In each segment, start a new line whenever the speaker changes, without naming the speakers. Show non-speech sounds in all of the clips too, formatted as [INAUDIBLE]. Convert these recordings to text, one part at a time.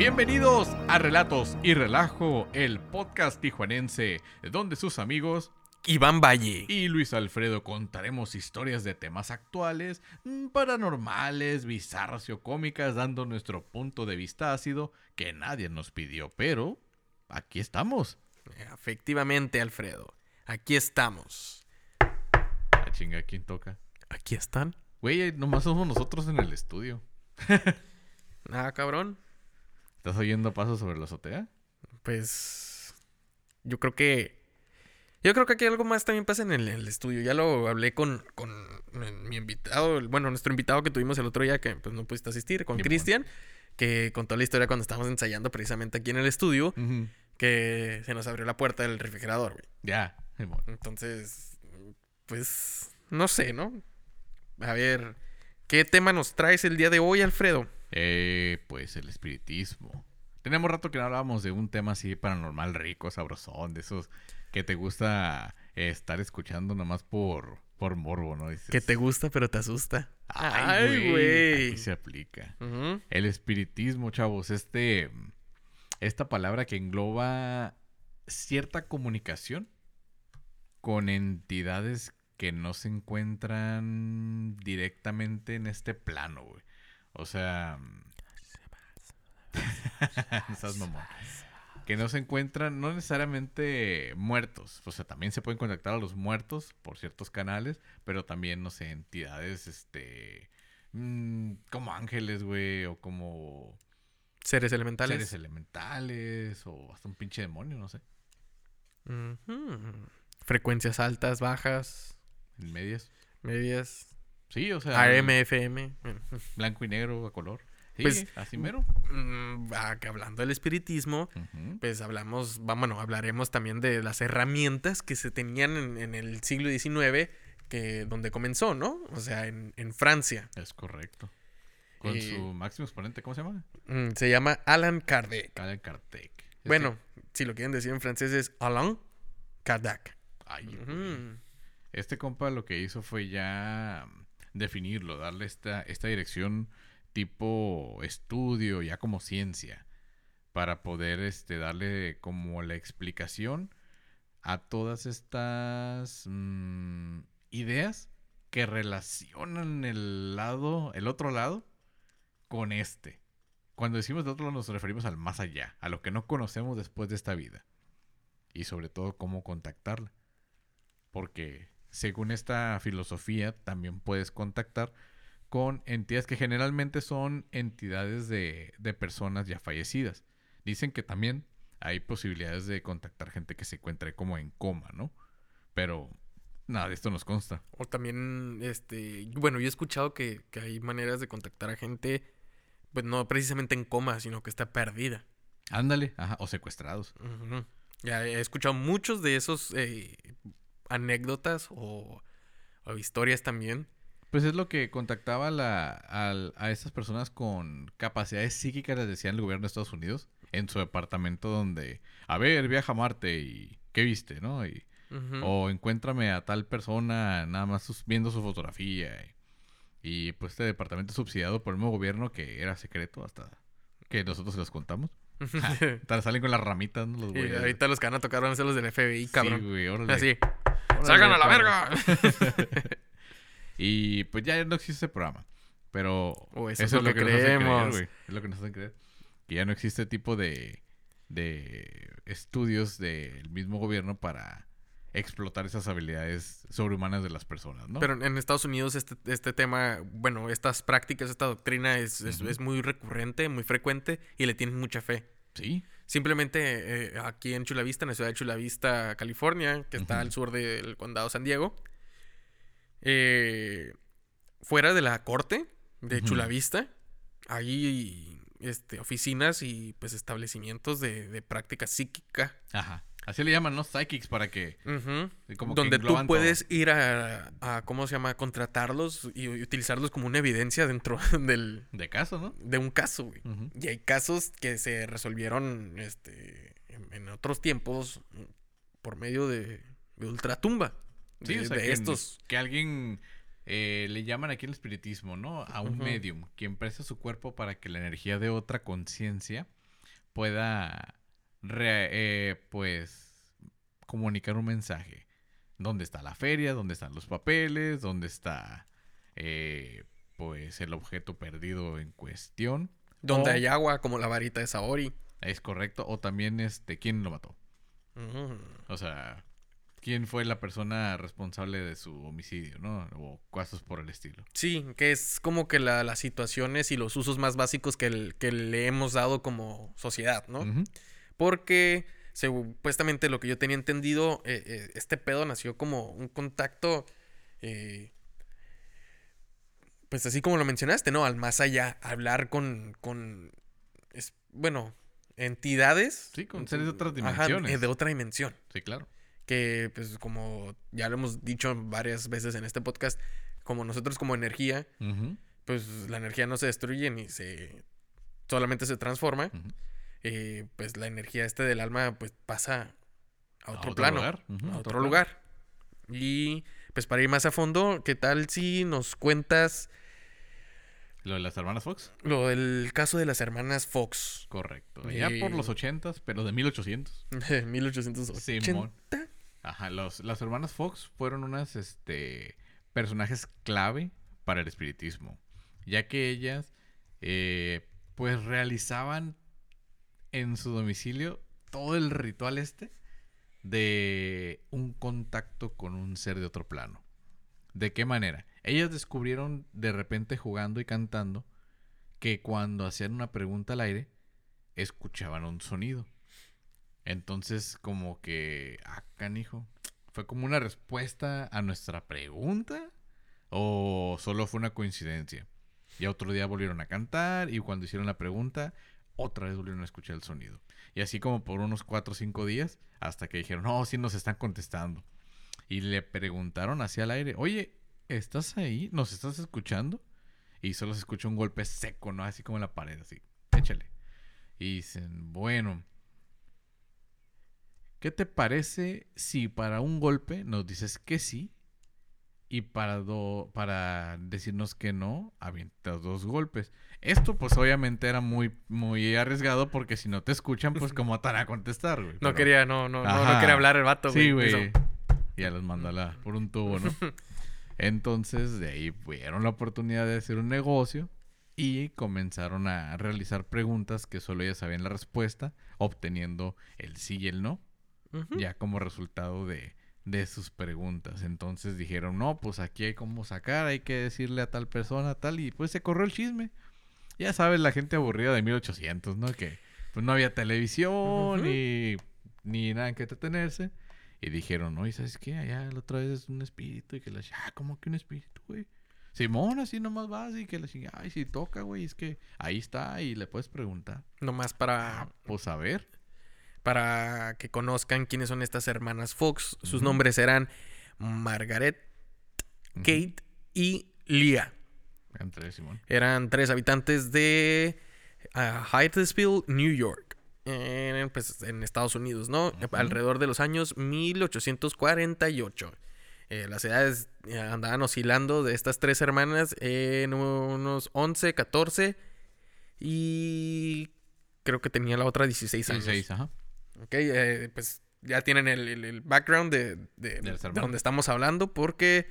Bienvenidos a Relatos y Relajo, el podcast tijuanense, donde sus amigos
Iván Valle.
y Luis Alfredo contaremos historias de temas actuales, mm, paranormales, bizarras o cómicas, dando nuestro punto de vista ácido que nadie nos pidió, pero aquí estamos.
Efectivamente, Alfredo. Aquí estamos.
La chinga, ¿quién toca?
Aquí están.
Güey, nomás somos nosotros en el estudio. [LAUGHS]
Ah, cabrón.
¿Estás oyendo pasos sobre la azotea?
Pues. Yo creo que. Yo creo que aquí algo más también pasa en el, el estudio. Ya lo hablé con, con mi invitado, bueno, nuestro invitado que tuvimos el otro día, que pues no pudiste asistir, con. Cristian, que contó la historia cuando estábamos ensayando precisamente aquí en el estudio, que se nos abrió la puerta del refrigerador, güey.
Ya.
Entonces, pues, no sé, ¿no? A ver, ¿qué tema nos traes el día de hoy, Alfredo?
Eh, pues el espiritismo. Tenemos rato que no hablábamos de un tema así paranormal rico, sabrosón, de esos que te gusta estar escuchando nomás por, por morbo, ¿no? Dices,
Que te gusta pero te asusta.
Ay, güey. Aquí se aplica. El espiritismo, chavos, este, esta palabra que engloba cierta comunicación con entidades que no se encuentran directamente en este plano, güey. O sea, [LAUGHS] no seas mamón. que no se encuentran, no necesariamente muertos, o sea, también se pueden contactar a los muertos por ciertos canales, pero también, no sé, entidades, este, mm, como ángeles, güey, o como
Seres elementales.
seres elementales, o hasta un pinche demonio, no sé.
Frecuencias altas, bajas,
medias.
medias.
Sí, o sea,
AM, FM.
blanco y negro a color. Sí,
Pues-
así mero.
Mm, que hablando del espiritismo, pues hablamos, bueno, hablaremos también de las herramientas que se tenían en, en el siglo XIX, que, donde comenzó, ¿no? O sea, en, en Francia.
Es correcto. Con su máximo exponente, ¿cómo se llama?
Mm, se llama Alan Kardec.
Alan Kardec. Este-
Bueno, si lo quieren decir en francés es Alain Kardec.
Ay. Este compa lo que hizo fue ya definirlo, darle esta, esta dirección tipo estudio, ya como ciencia, para poder este, darle como la explicación a todas estas mm, ideas que relacionan el lado, el otro lado, con este. Cuando decimos de otro lado nos referimos al más allá, a lo que no conocemos después de esta vida. Y sobre todo cómo contactarla. Porque según esta filosofía también puedes contactar con entidades que generalmente son entidades de, de personas ya fallecidas. Dicen que también hay posibilidades de contactar gente que se encuentre como en coma, ¿no? Pero nada de esto nos consta.
O también, este, bueno, yo he escuchado que, que hay maneras de contactar a gente, pues no precisamente en coma, sino que está perdida.
Ándale, ajá, o secuestrados.
Ya he escuchado muchos de esos eh, anécdotas o, o historias también.
Pues es lo que contactaba a la- al- a estas personas con capacidades psíquicas, les decía el gobierno de Estados Unidos, en su departamento donde, a ver, viaja a Marte y ¿qué viste, no? Y. O encuéntrame a tal persona nada más sus- viendo su fotografía. Y, y, pues este departamento subsidiado por el mismo gobierno que era secreto hasta que nosotros se los contamos. [LAUGHS] [LAUGHS] Hasta salen con las ramitas, ¿no? Los güeyes.
ahorita los que van a tocar van a ser los del FBI,
Sí,
cabrón.
güey, órale.
Así. ¡Salgan a la verga! [LAUGHS]
Y pues ya no existe ese programa. Pero
O eso es lo que
nos hacen creer,
creemos.
Es lo que nos hacen creer. Que ya no existe tipo de, de estudios del mismo gobierno para explotar esas habilidades sobrehumanas de las personas, ¿no?
Pero en Estados Unidos este, este tema, bueno, estas prácticas, esta doctrina es, es- es muy recurrente, muy frecuente y le tienen mucha fe.
sí,
Simplemente eh, aquí en Chula Vista, en la ciudad de Chula Vista, California, que está al sur del condado San Diego, eh, fuera de la corte de
Ujú.
Chula Vista, hay este, oficinas y pues establecimientos de, de práctica psíquica.
ajá. Así le llaman, ¿no? Psychics para que... Como que
donde tú puedes ir a, a, ¿cómo se llama? Contratarlos y, y utilizarlos como una evidencia dentro [LAUGHS] del,
De caso, ¿no?
de un caso, güey. Y hay casos que se resolvieron este, en, en otros tiempos por medio de, de ultratumba.
Sí,
de,
o sea,
de
que,
estos.
que alguien eh, le llaman aquí el espiritismo, ¿no? A un medium, quien presta su cuerpo para que la energía de otra conciencia pueda, re- eh, pues, comunicar un mensaje. ¿Dónde está la feria? ¿Dónde están los papeles? ¿Dónde está, eh, pues, el objeto perdido en cuestión?
Donde
O-
hay agua, como la varita de Saori.
Es correcto. O también, este, ¿quién lo mató?
Ujú.
O sea, ¿quién fue la persona responsable de su homicidio, no? O cosas por el estilo.
Sí, que es como que la- las situaciones y los usos más básicos que, el- que le hemos dado como sociedad, ¿no? Porque supuestamente lo que yo tenía entendido, eh, eh, este pedo nació como un contacto, eh, pues así como lo mencionaste, ¿no? Al más allá, hablar con, con es- bueno, entidades.
Sí, con seres de otras dimensiones.
de otra dimensión.
Sí, claro.
Que pues como ya lo hemos dicho varias veces en este podcast, como nosotros como energía, pues la energía no se destruye ni se solamente se transforma
ujú.
Eh, pues la energía este del alma pues pasa a
A
otro, plano
lugar,
a
a
otro, lugar y pues para ir más a fondo qué tal si nos cuentas
Lo de las hermanas Fox.
lo del caso de las hermanas Fox
Correcto. Ya por
Eh,
los ochentas, pero de 1800.
1880 [LAUGHS]
Simón. Ajá, los, las hermanas Fox fueron unas este, personajes clave para el espiritismo, ya que ellas eh, pues realizaban en su domicilio todo el ritual este de un contacto con un ser de otro plano. ¿De qué manera? Ellas descubrieron de repente jugando y cantando que cuando hacían una pregunta al aire, escuchaban un sonido. Entonces, como que, ah, canijo, ¿fue como una respuesta a nuestra pregunta? ¿O solo fue una coincidencia? Y otro día volvieron a cantar y cuando hicieron la pregunta, otra vez volvieron a escuchar el sonido. Y así como por unos 4 o 5 días, hasta que dijeron, no, sí nos están contestando. Y le preguntaron hacia el aire, oye, ¿estás ahí? ¿Nos estás escuchando? Y solo se escucha un golpe seco, ¿no? Así como en la pared, así, échale. Y dicen, bueno, ¿qué te parece si para un golpe nos dices que sí? Y para, do- para decirnos que no, avientas dos golpes. Esto pues obviamente era muy, muy arriesgado porque si no te escuchan, pues cómo te van a contestar, güey.
no quería no no, no quería hablar el vato
Sí, güey. Ya los mandó a la- por un tubo, ¿no? [LAUGHS] Entonces, de ahí vieron la oportunidad de hacer un negocio y comenzaron a realizar preguntas que solo ellas sabían la respuesta, obteniendo el sí y el no, ya como resultado de, de sus preguntas. Entonces dijeron, no, pues aquí hay cómo sacar, hay que decirle a tal persona, tal, y pues se corrió el chisme. Ya sabes, la gente aburrida de 1800, ¿no? Que pues no había televisión ni, ni nada en que entretenerse. Y dijeron, no, ¿y sabes qué? Allá la otra vez es un espíritu y que la ah, ¿cómo que un espíritu, güey? Simón, así nomás vas y que la chingada, ay, si toca, güey, es que ahí está y le puedes preguntar.
nomás para
Ah, pues a ver.
para que conozcan quiénes son estas hermanas Fox sus nombres eran Margaret. Kate y
Simón.
Eran tres habitantes de ah, Hyattsville, New York. En, pues, en Estados Unidos, ¿no? Alrededor de los años 1848. Eh, las edades eh, andaban oscilando de estas tres hermanas en unos 11, 14 y creo que tenía la otra 16 años.
16, ajá.
Ok, eh, pues ya tienen el, el- el background de, de- donde estamos hablando porque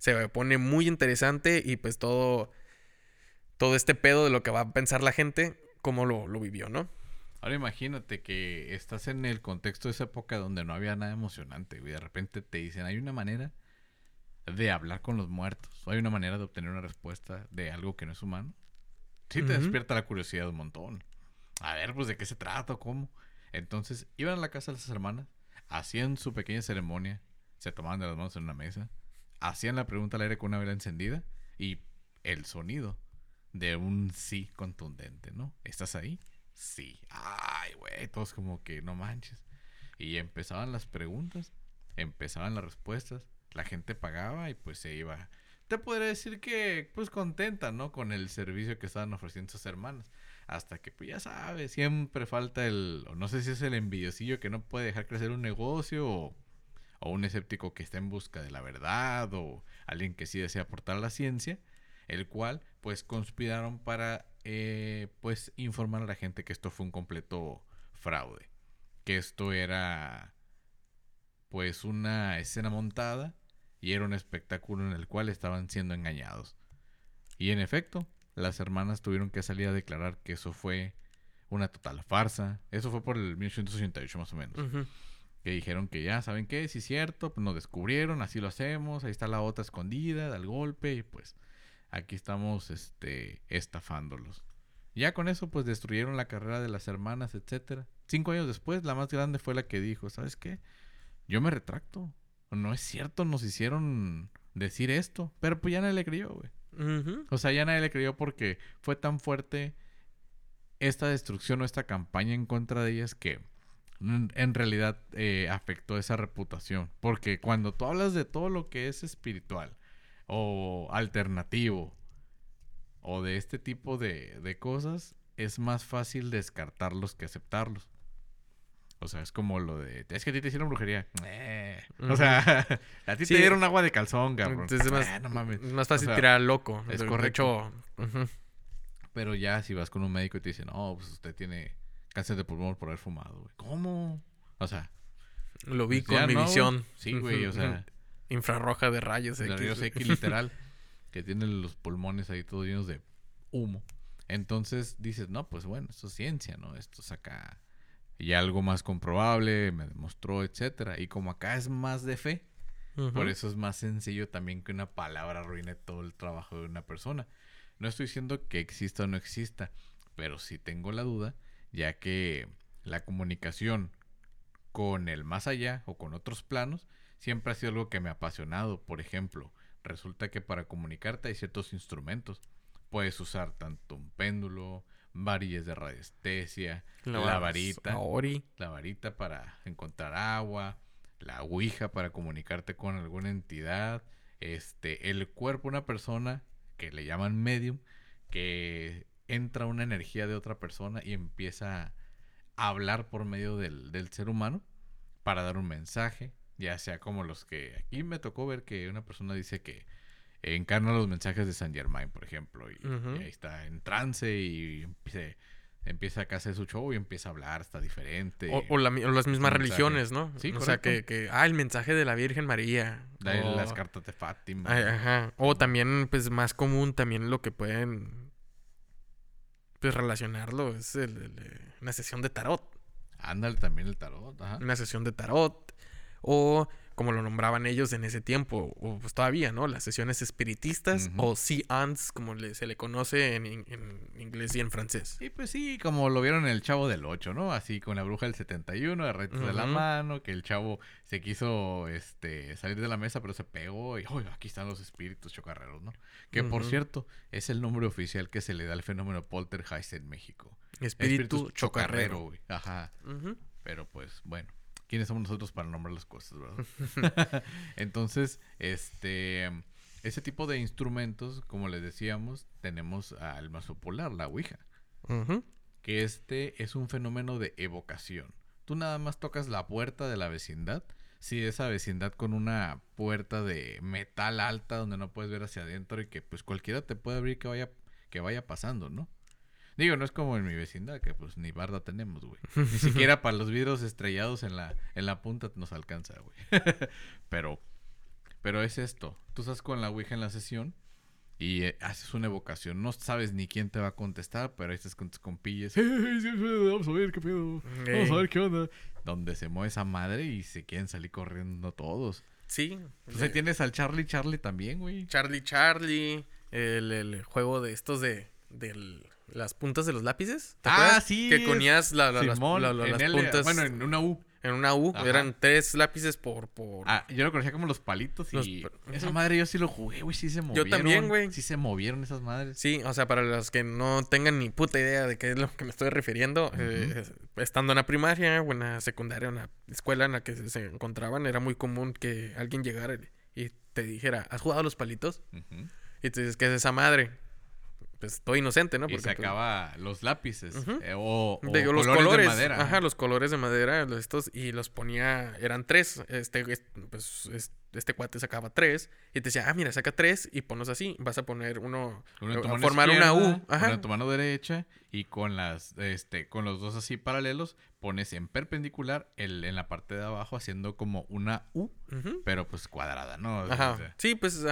se pone muy interesante y pues todo, todo este pedo de lo que va a pensar la gente, cómo lo, lo vivió, ¿no?
Ahora imagínate que estás en el contexto de esa época donde no había nada emocionante, güey. De repente te dicen, hay una manera de hablar con los muertos. O hay una manera de obtener una respuesta de algo que no es humano. Sí te despierta la curiosidad un montón. A ver, pues, ¿de qué se trata cómo? Entonces, iban a la casa de las hermanas, hacían su pequeña ceremonia, se tomaban de las manos en una mesa, hacían la pregunta al aire con una vela encendida y el sonido de un sí contundente, ¿no? ¿Estás ahí? Sí. Ay, güey, todos como que no manches. Y empezaban las preguntas, empezaban las respuestas, la gente pagaba y pues se iba. Te podría decir que pues contenta, ¿no? Con el servicio que estaban ofreciendo sus hermanas. Hasta que, pues ya sabes, siempre falta el, no sé si es el envidiosillo que no puede dejar crecer un negocio o, o un escéptico que está en busca de la verdad o alguien que sí desea aportar la ciencia. el cual pues conspiraron para eh, pues informar a la gente que esto fue un completo fraude, que esto era pues una escena montada y era un espectáculo en el cual estaban siendo engañados. Y en efecto, las hermanas tuvieron que salir a declarar que eso fue una total farsa. Eso fue por el 1888 más o menos. Que dijeron que ya, ¿saben qué? Si es cierto, pues nos descubrieron, así lo hacemos, ahí está la otra escondida, da el golpe y pues aquí estamos este, estafándolos. Ya con eso pues destruyeron la carrera de las hermanas, etcétera. Cinco años después, la más grande fue la que dijo, ¿sabes qué? Yo me retracto. No es cierto, nos hicieron decir esto. Pero pues ya nadie le creyó, güey. O sea, ya nadie le creyó porque fue tan fuerte esta destrucción o esta campaña en contra de ellas que en realidad eh, afectó esa reputación. Porque cuando tú hablas de todo lo que es espiritual o alternativo o de este tipo de, de cosas, es más fácil descartarlos que aceptarlos. O sea, es como lo de. Es que a ti te hicieron brujería. Eh. O sea, [LAUGHS] a ti te dieron agua de calzón, cabrón.
Es más, ah, no mames. más fácil tirar loco.
Es correcto. Pero ya si vas con un médico y te dicen, no, pues usted tiene cáncer de pulmón por haber fumado, güey. ¿Cómo? O sea.
Lo vi pues con mi visión.
Sí, güey, o sea. [LAUGHS]
Infrarroja de rayos
X. De rayos X, literal. [LAUGHS] que tiene los pulmones ahí todos llenos de humo. Entonces dices, no, pues bueno, esto es ciencia, ¿no? Esto saca y algo más comprobable, me demostró, etcétera. Y como acá es más de fe, por eso es más sencillo también que una palabra arruine todo el trabajo de una persona. No estoy diciendo que exista o no exista, pero sí tengo la duda, ya que la comunicación con el más allá o con otros planos siempre ha sido algo que me ha apasionado. Por ejemplo, resulta que para comunicarte hay ciertos instrumentos. Puedes usar tanto un péndulo, varillas de radiestesia, la, varita, la varita para encontrar agua, la ouija para comunicarte con alguna entidad, este, el cuerpo de una persona que le llaman medium, que entra una energía de otra persona y empieza a hablar por medio del, del ser humano para dar un mensaje, ya sea como los que aquí me tocó ver que una persona dice que encarna los mensajes de Saint Germain, por ejemplo, y, ahí está en trance y empieza, empieza a hacer su show y empieza a hablar, está diferente.
O, las mismas religiones, ¿no? Sí, o sea, que, que, ah, el mensaje de la Virgen María.
las cartas de Fátima.
Ajá. O también, pues, más común, también lo que pueden, pues, relacionarlo es el, una sesión de tarot.
Ándale, también el tarot, ajá.
Una sesión de tarot. O como lo nombraban ellos en ese tiempo, o pues todavía, ¿no? Las sesiones espiritistas o seance, como se le conoce en, inglés y en francés.
Y pues sí, como lo vieron en el Chavo del 8, ¿no? Así con la bruja del 71, de retos de la mano, que el chavo se quiso este, salir de la mesa, pero se pegó y, oh, aquí están los espíritus chocarreros, ¿no? Que por cierto, es el nombre oficial que se le da al fenómeno poltergeist en México.
Espíritu, chocarrero.
güey. Ajá. Pero pues, bueno quiénes somos nosotros para nombrar las cosas, ¿verdad? [LAUGHS] [LAUGHS] Entonces, este, ese tipo de instrumentos, como les decíamos, tenemos al más popular, la Ouija. Que este es un fenómeno de evocación. Tú nada más tocas la puerta de la vecindad. Si esa vecindad con una puerta de metal alta donde no puedes ver hacia adentro y que pues cualquiera te puede abrir que vaya, que vaya pasando, ¿no? Digo, no es como en mi vecindad, que pues ni barda tenemos, güey. Ni siquiera para los vidrios estrellados en la, en la punta nos alcanza, güey. [LAUGHS] pero, pero es esto. Tú estás con la Ouija en la sesión y eh, haces una evocación. No sabes ni quién te va a contestar, pero ahí estás con tus compillas. vamos a ver qué pedo. Vamos a ver qué onda. Donde se mueve esa madre y se quieren salir corriendo todos.
Sí.
Pues ahí tienes al Charlie Charlie también, güey.
Charlie Charlie. El, el juego de estos de del las puntas de los lápices.
¿Te ah, sí.
Que ponías la, las,
puntas. Bueno, en una U.
En una U. Eran tres lápices por, por.
Ah, yo lo conocía como los palitos y. Esa madre yo sí lo jugué, güey. Sí se movieron. Yo también, güey. Sí se movieron esas madres.
Sí, o sea, para los que no tengan ni puta idea de qué es lo que me estoy refiriendo, eh, estando en la primaria o en la secundaria, en la escuela en la que se encontraban, era muy común que alguien llegara y te dijera, ¿has jugado los palitos? Y tú dices, ¿qué es esa madre? Pues estoy inocente, ¿no?
Porque y sacaba pues, los lápices eh, o,
los colores, de madera. Ajá, los colores de madera, estos, y los ponía, eran tres, este, pues este cuate sacaba tres y te decía, ah, mira, saca tres y ponlos así. Vas a poner uno,
tu
a formar una U. Ajá.
en tu mano derecha y con las este con los dos así paralelos pones en perpendicular el en la parte de abajo haciendo como una U, pero pues cuadrada, ¿no? O
Ajá.
sea,
Sí, pues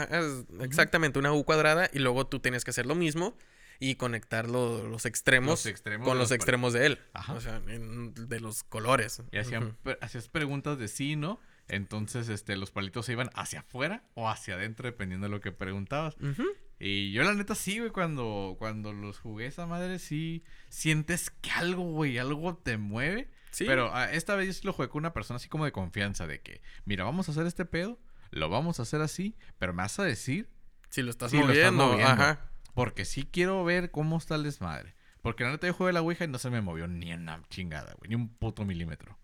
exactamente una U cuadrada y luego tú tienes que hacer lo mismo y conectar lo- los extremos,
Los extremos
con los
los
extremos de él.
Ajá.
O sea, en- de los colores.
Y hacían, hacías preguntas de sí, ¿no? Entonces, este, los palitos se iban hacia afuera o hacia adentro, dependiendo de lo que preguntabas.
Ujú.
Y yo la neta sí, güey, cuando, cuando los jugué esa madre, sí sientes que algo, güey, algo te mueve.
Sí.
Pero ah, esta vez yo lo jugué con una persona así como de confianza, de que, mira, vamos a hacer este pedo, lo vamos a hacer así, pero me vas a decir,
si lo estás
lo estás
moviendo.
moviendo.
Ajá.
porque sí quiero ver cómo está el desmadre. Porque la neta yo jugué la Ouija y no se me movió ni una chingada, güey, ni un puto milímetro.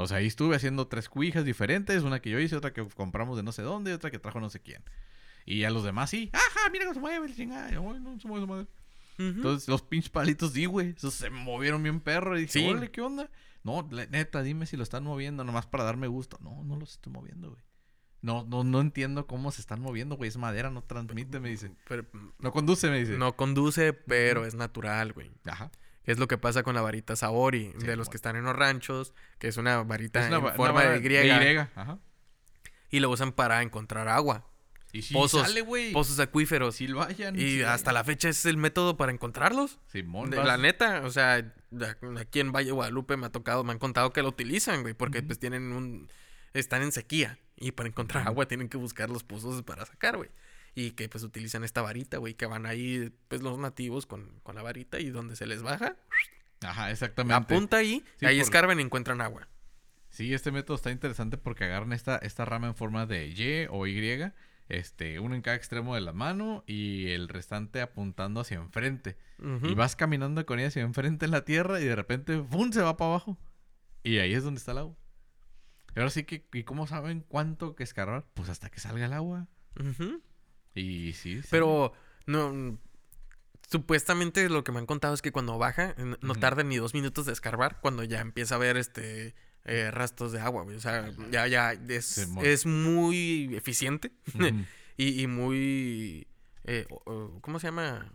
O sea, ahí estuve haciendo tres cuijas diferentes, una que yo hice, otra que compramos de no sé dónde, y otra que trajo no sé quién. Y a los demás sí, ajá, mira cómo se mueve el chingada. Yo, "Ay, no se mueve esa madre.
Ujú.
Entonces los pinches palitos, sí, güey. Esos se movieron bien perro. Y dije,
Sí.
¿qué onda? No, la- neta, dime si lo están moviendo nomás para darme gusto. No, no los estoy moviendo, güey. No, no, no entiendo cómo se están moviendo, güey. Es madera, no transmite, me dice.
Pero,
No conduce, me dice.
no conduce, pero es natural, güey.
Ajá.
Es lo que pasa con la varita Sabori,
Sí,
de los
bueno.
que están en los ranchos, que es una varita
Es una,
en forma de Y,
Ajá.
y lo usan para encontrar agua.
Y sí,
Pozos,
sale, güey.
Pozos acuíferos.
Lo hayan.
y hasta la fecha es el método para encontrarlos.
Simón,
De la neta, o sea, aquí en Valle Guadalupe me ha tocado, me han contado que lo utilizan, güey, porque pues tienen un... Están en sequía y para encontrar agua tienen que buscar los pozos para sacar, güey. Y que pues utilizan esta varita, güey, que van ahí pues los nativos con, con la varita y donde se les baja,
Ajá, exactamente.
punta ahí,
Sí,
ahí
por-
escarban y encuentran agua.
Sí, este método está interesante porque agarran esta, esta rama en forma de Y o Y, este, uno en cada extremo de la mano y el restante apuntando hacia enfrente. Y vas caminando con ella hacia enfrente en la tierra y de repente ¡fum! se va para abajo. Y ahí es donde está el agua. Y ahora sí que, ¿y cómo saben cuánto que escarbar? Pues hasta que salga el agua.
Ujú.
Y sí, sí.
Pero no... Supuestamente lo que me han contado es que cuando baja, no
Ujú.
tarda ni dos minutos de escarbar cuando ya empieza a ver este eh, rastros de agua, güey. O sea, ya, ya es, es muy eficiente [LAUGHS] y, y muy eh, ¿cómo se llama?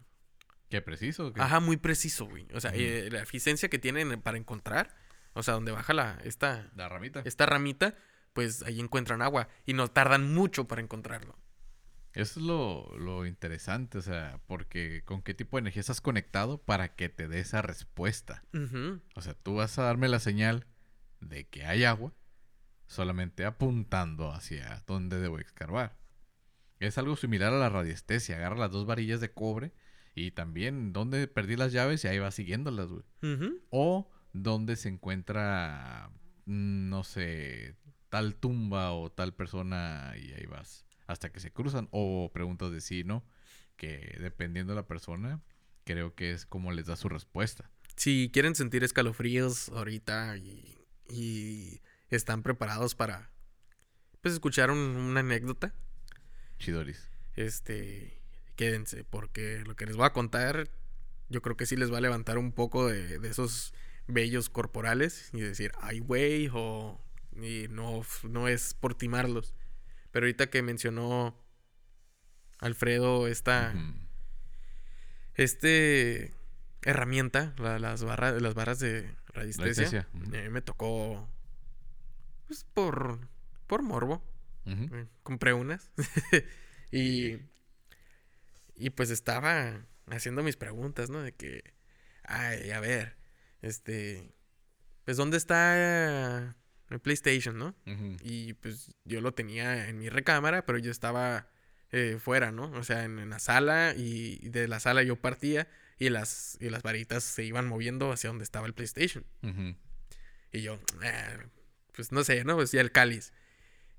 Qué preciso. ¿qué?
Ajá, muy preciso, güey. O sea, eh, la eficiencia que tienen para encontrar, o sea, donde baja la esta
La ramita.
esta ramita, pues ahí encuentran agua y no tardan mucho para encontrarlo.
Eso es lo, lo interesante, o sea, porque con qué tipo de energía estás conectado para que te dé esa respuesta. O sea, tú vas a darme la señal de que hay agua solamente apuntando hacia donde debo escarbar. Es algo similar a la radiestesia. Agarra las dos varillas de cobre y también donde perdí las llaves y ahí vas siguiéndolas, güey. O donde se encuentra, mm, no sé, tal tumba o tal persona y ahí vas hasta que se cruzan. O preguntas de sí, ¿no? Que dependiendo de la persona, creo que es como les da su respuesta.
Si quieren sentir escalofríos ahorita y, y están preparados para pues escuchar un- una anécdota,
Chidoris.
este quédense porque lo que les voy a contar yo creo que sí les va a levantar un poco de, de esos vellos corporales y decir, ay güey, o y no, no es por timarlos. Pero ahorita que mencionó Alfredo esta, este herramienta, la- las barras, las barras de radiestesia,
ujú.
eh, me tocó pues por por morbo. Eh, compré unas [LAUGHS] y y pues estaba haciendo mis preguntas, ¿no? De que ay, a ver, este pues dónde está el PlayStation, ¿no? Y pues yo lo tenía en mi recámara, pero yo estaba eh, fuera, ¿no? O sea, en, en la sala y, de la sala yo partía y las, y las varitas se iban moviendo hacia donde estaba el PlayStation. Y yo, "Ah, pues no sé, ¿no? Pues ya el cáliz.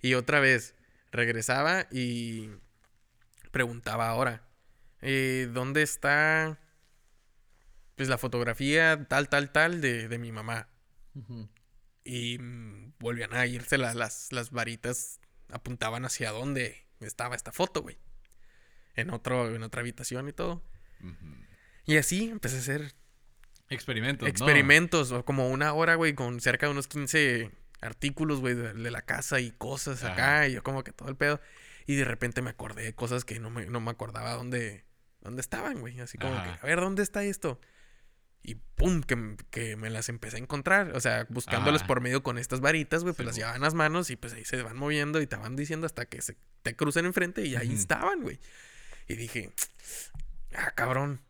Y otra vez regresaba y preguntaba ahora, eh, ¿dónde está pues la fotografía tal, tal, tal de, de mi mamá? Y mm, volvían a irse la- las, las varitas, apuntaban hacia dónde estaba esta foto, güey. En, otro, en otra habitación y todo. Y así empecé a hacer
Experimentos, ¿no?
experimentos, o como una hora, güey, con cerca de unos 15 artículos, güey, de, de la casa y cosas acá. Y yo como que todo el pedo. Y de repente me acordé de cosas que no me, no me acordaba dónde, dónde estaban, güey. Así como que, a ver, ¿dónde está esto? Y pum, que, que me las empecé a encontrar. O sea, buscándolas
Ajá.
por medio con estas varitas, güey. Pues
Sí,
las llevaban las manos y pues ahí se van moviendo y te van diciendo hasta que se te cruzan enfrente y ahí estaban, güey. Y dije, ah, cabrón.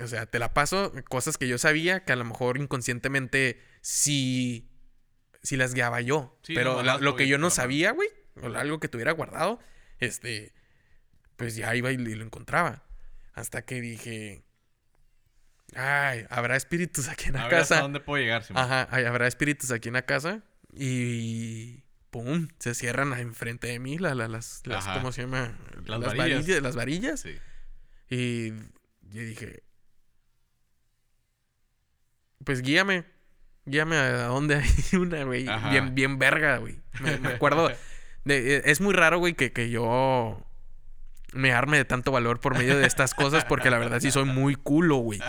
O sea, te la paso cosas que yo sabía que a lo mejor inconscientemente sí, sí las guiaba yo.
Sí,
pero
no,
la-
más
lo que yo no sabía, güey, o algo que tuviera guardado, este, pues ya iba y, y lo encontraba. Hasta que dije, ay, habrá espíritus aquí en la
A ver hasta
casa.
dónde puedo llegar, Simón.
Ajá, ay, habrá espíritus aquí en la casa. Y pum, se cierran enfrente de mí la- la- las, las. ¿cómo se llama?
Las varillas.
Las varillas.
Sí.
Y yo dije, pues guíame, guíame a dónde hay [LAUGHS] una, güey. Bien, bien verga, güey. Me, me acuerdo, [LAUGHS] de- eh, es muy raro, güey, que, que yo me arme de tanto valor por medio de estas cosas, porque la verdad sí soy muy culo, güey.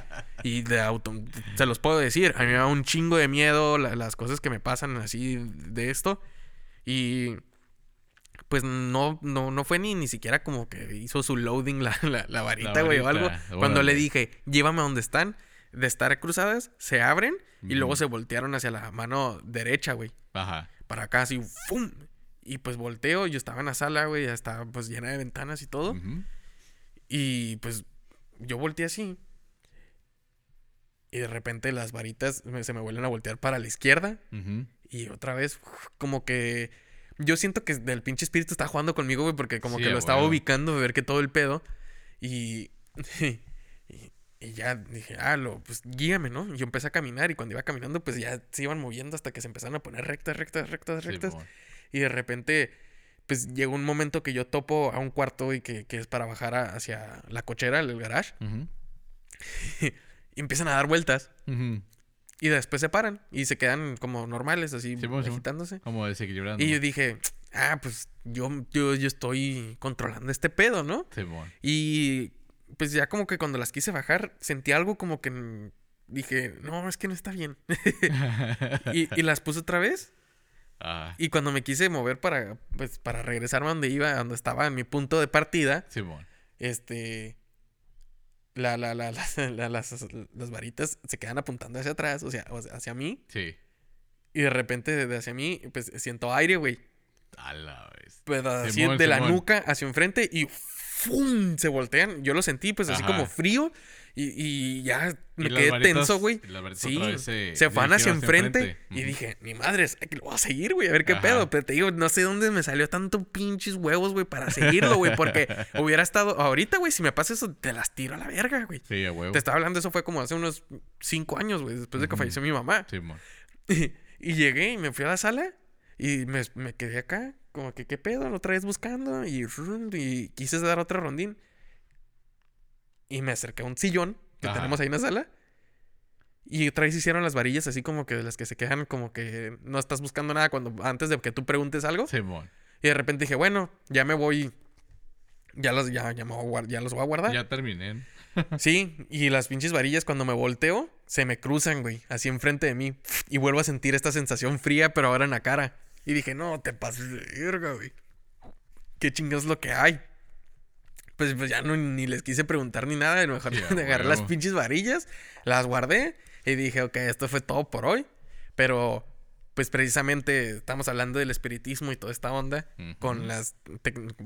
Y de auto, se los puedo decir, a mí me da un chingo de miedo la- las cosas que me pasan así de esto. Y pues no, no, no fue ni, ni siquiera como que hizo su loading la, la, la varita, güey, o algo. Cuando le dije, llévame a donde están, de estar cruzadas, se abren y luego se voltearon hacia la mano derecha, güey.
Ajá.
Para acá, así, ¡fum! Y pues volteo, yo estaba en la sala, güey, ya estaba pues llena de ventanas y todo. Y pues yo volteé así. Y de repente las varitas me- se me vuelven a voltear para la izquierda. Y otra vez, uf, como que. Yo siento que del pinche espíritu está jugando conmigo, güey, porque como
Sí,
que lo estaba ubicando, ver que todo el pedo. Y. [LAUGHS] y, y ya dije, ah, lo, pues guíame, ¿no? Y yo empecé a caminar y cuando iba caminando, pues ya se iban moviendo hasta que se empezaron a poner rectas, rectas, rectas, rectas.
Simón.
Y de repente, pues llegó un momento que yo topo a un cuarto y que, que es para bajar a- hacia la cochera, el garage.
Ujú. [LAUGHS]
Y empiezan a dar vueltas.
Ujú.
Y después se paran y se quedan como normales, así
Simón, Simón.
agitándose.
Como desequilibrando.
Y yo dije, ah, pues yo, yo, yo estoy controlando este pedo, ¿no?
Simón.
Y pues ya como que cuando las quise bajar, sentí algo como que dije, no, es que no está bien. [LAUGHS] y, y las puse otra vez.
Ah,
Y cuando me quise mover para, pues, para regresarme a donde iba, a donde estaba en mi punto de partida,
Simón.
este. La, la, la, [LAUGHS] las, la- las, las varitas se quedan apuntando hacia atrás, o sea, hacia mí.
Sí.
Y de repente, de hacia mí, pues siento aire, güey.
A la vez.
Pues así
Simón,
de la nuca hacia enfrente y ¡fum! se voltean. Yo lo sentí, pues así
Ajá.
como frío. Y, y ya me
Y
quedé
varitas-
tenso, güey.
y
Sí,
se
se van hacia enfrente. Y dije, ni madres, que lo voy a seguir, güey, a ver qué
Ajá.
pedo. Pero te digo, no sé dónde me salió tanto pinches huevos, güey, para seguirlo, güey. Porque [LAUGHS] hubiera estado. Ahorita, güey, si me pasa eso, te las tiro a la verga, güey.
Sí, a huevo.
Te estaba hablando, eso fue como hace unos cinco años, güey, después de que falleció mi mamá.
Simón. [LAUGHS]
Y llegué y me fui a la sala y me, me quedé acá, como que qué pedo, otra vez buscando y, y quise dar otro rondín. Y me acerqué a un sillón que
Ajá.
tenemos ahí en la sala. Y otra vez hicieron las varillas así como que de las que se quejan como que no estás buscando nada cuando antes de que tú preguntes algo.
Simón.
Y de repente dije, bueno, ya me voy. Ya los, ya, ya, me voy a ya los voy a guardar.
Ya terminé. [LAUGHS]
Sí, y las pinches varillas cuando me volteo, se me cruzan, güey, así enfrente de mí. Y vuelvo a sentir esta sensación fría, pero ahora en la cara. Y dije, no, te pases de verga, güey. ¿Qué chingados es lo que hay? Pues, pues ya no, ni les quise preguntar ni nada. Lo mejor
a [LAUGHS]
agarré las pinches varillas, las guardé y dije, ok, esto fue todo por hoy. Pero, pues precisamente estamos hablando del espiritismo y toda esta onda con las...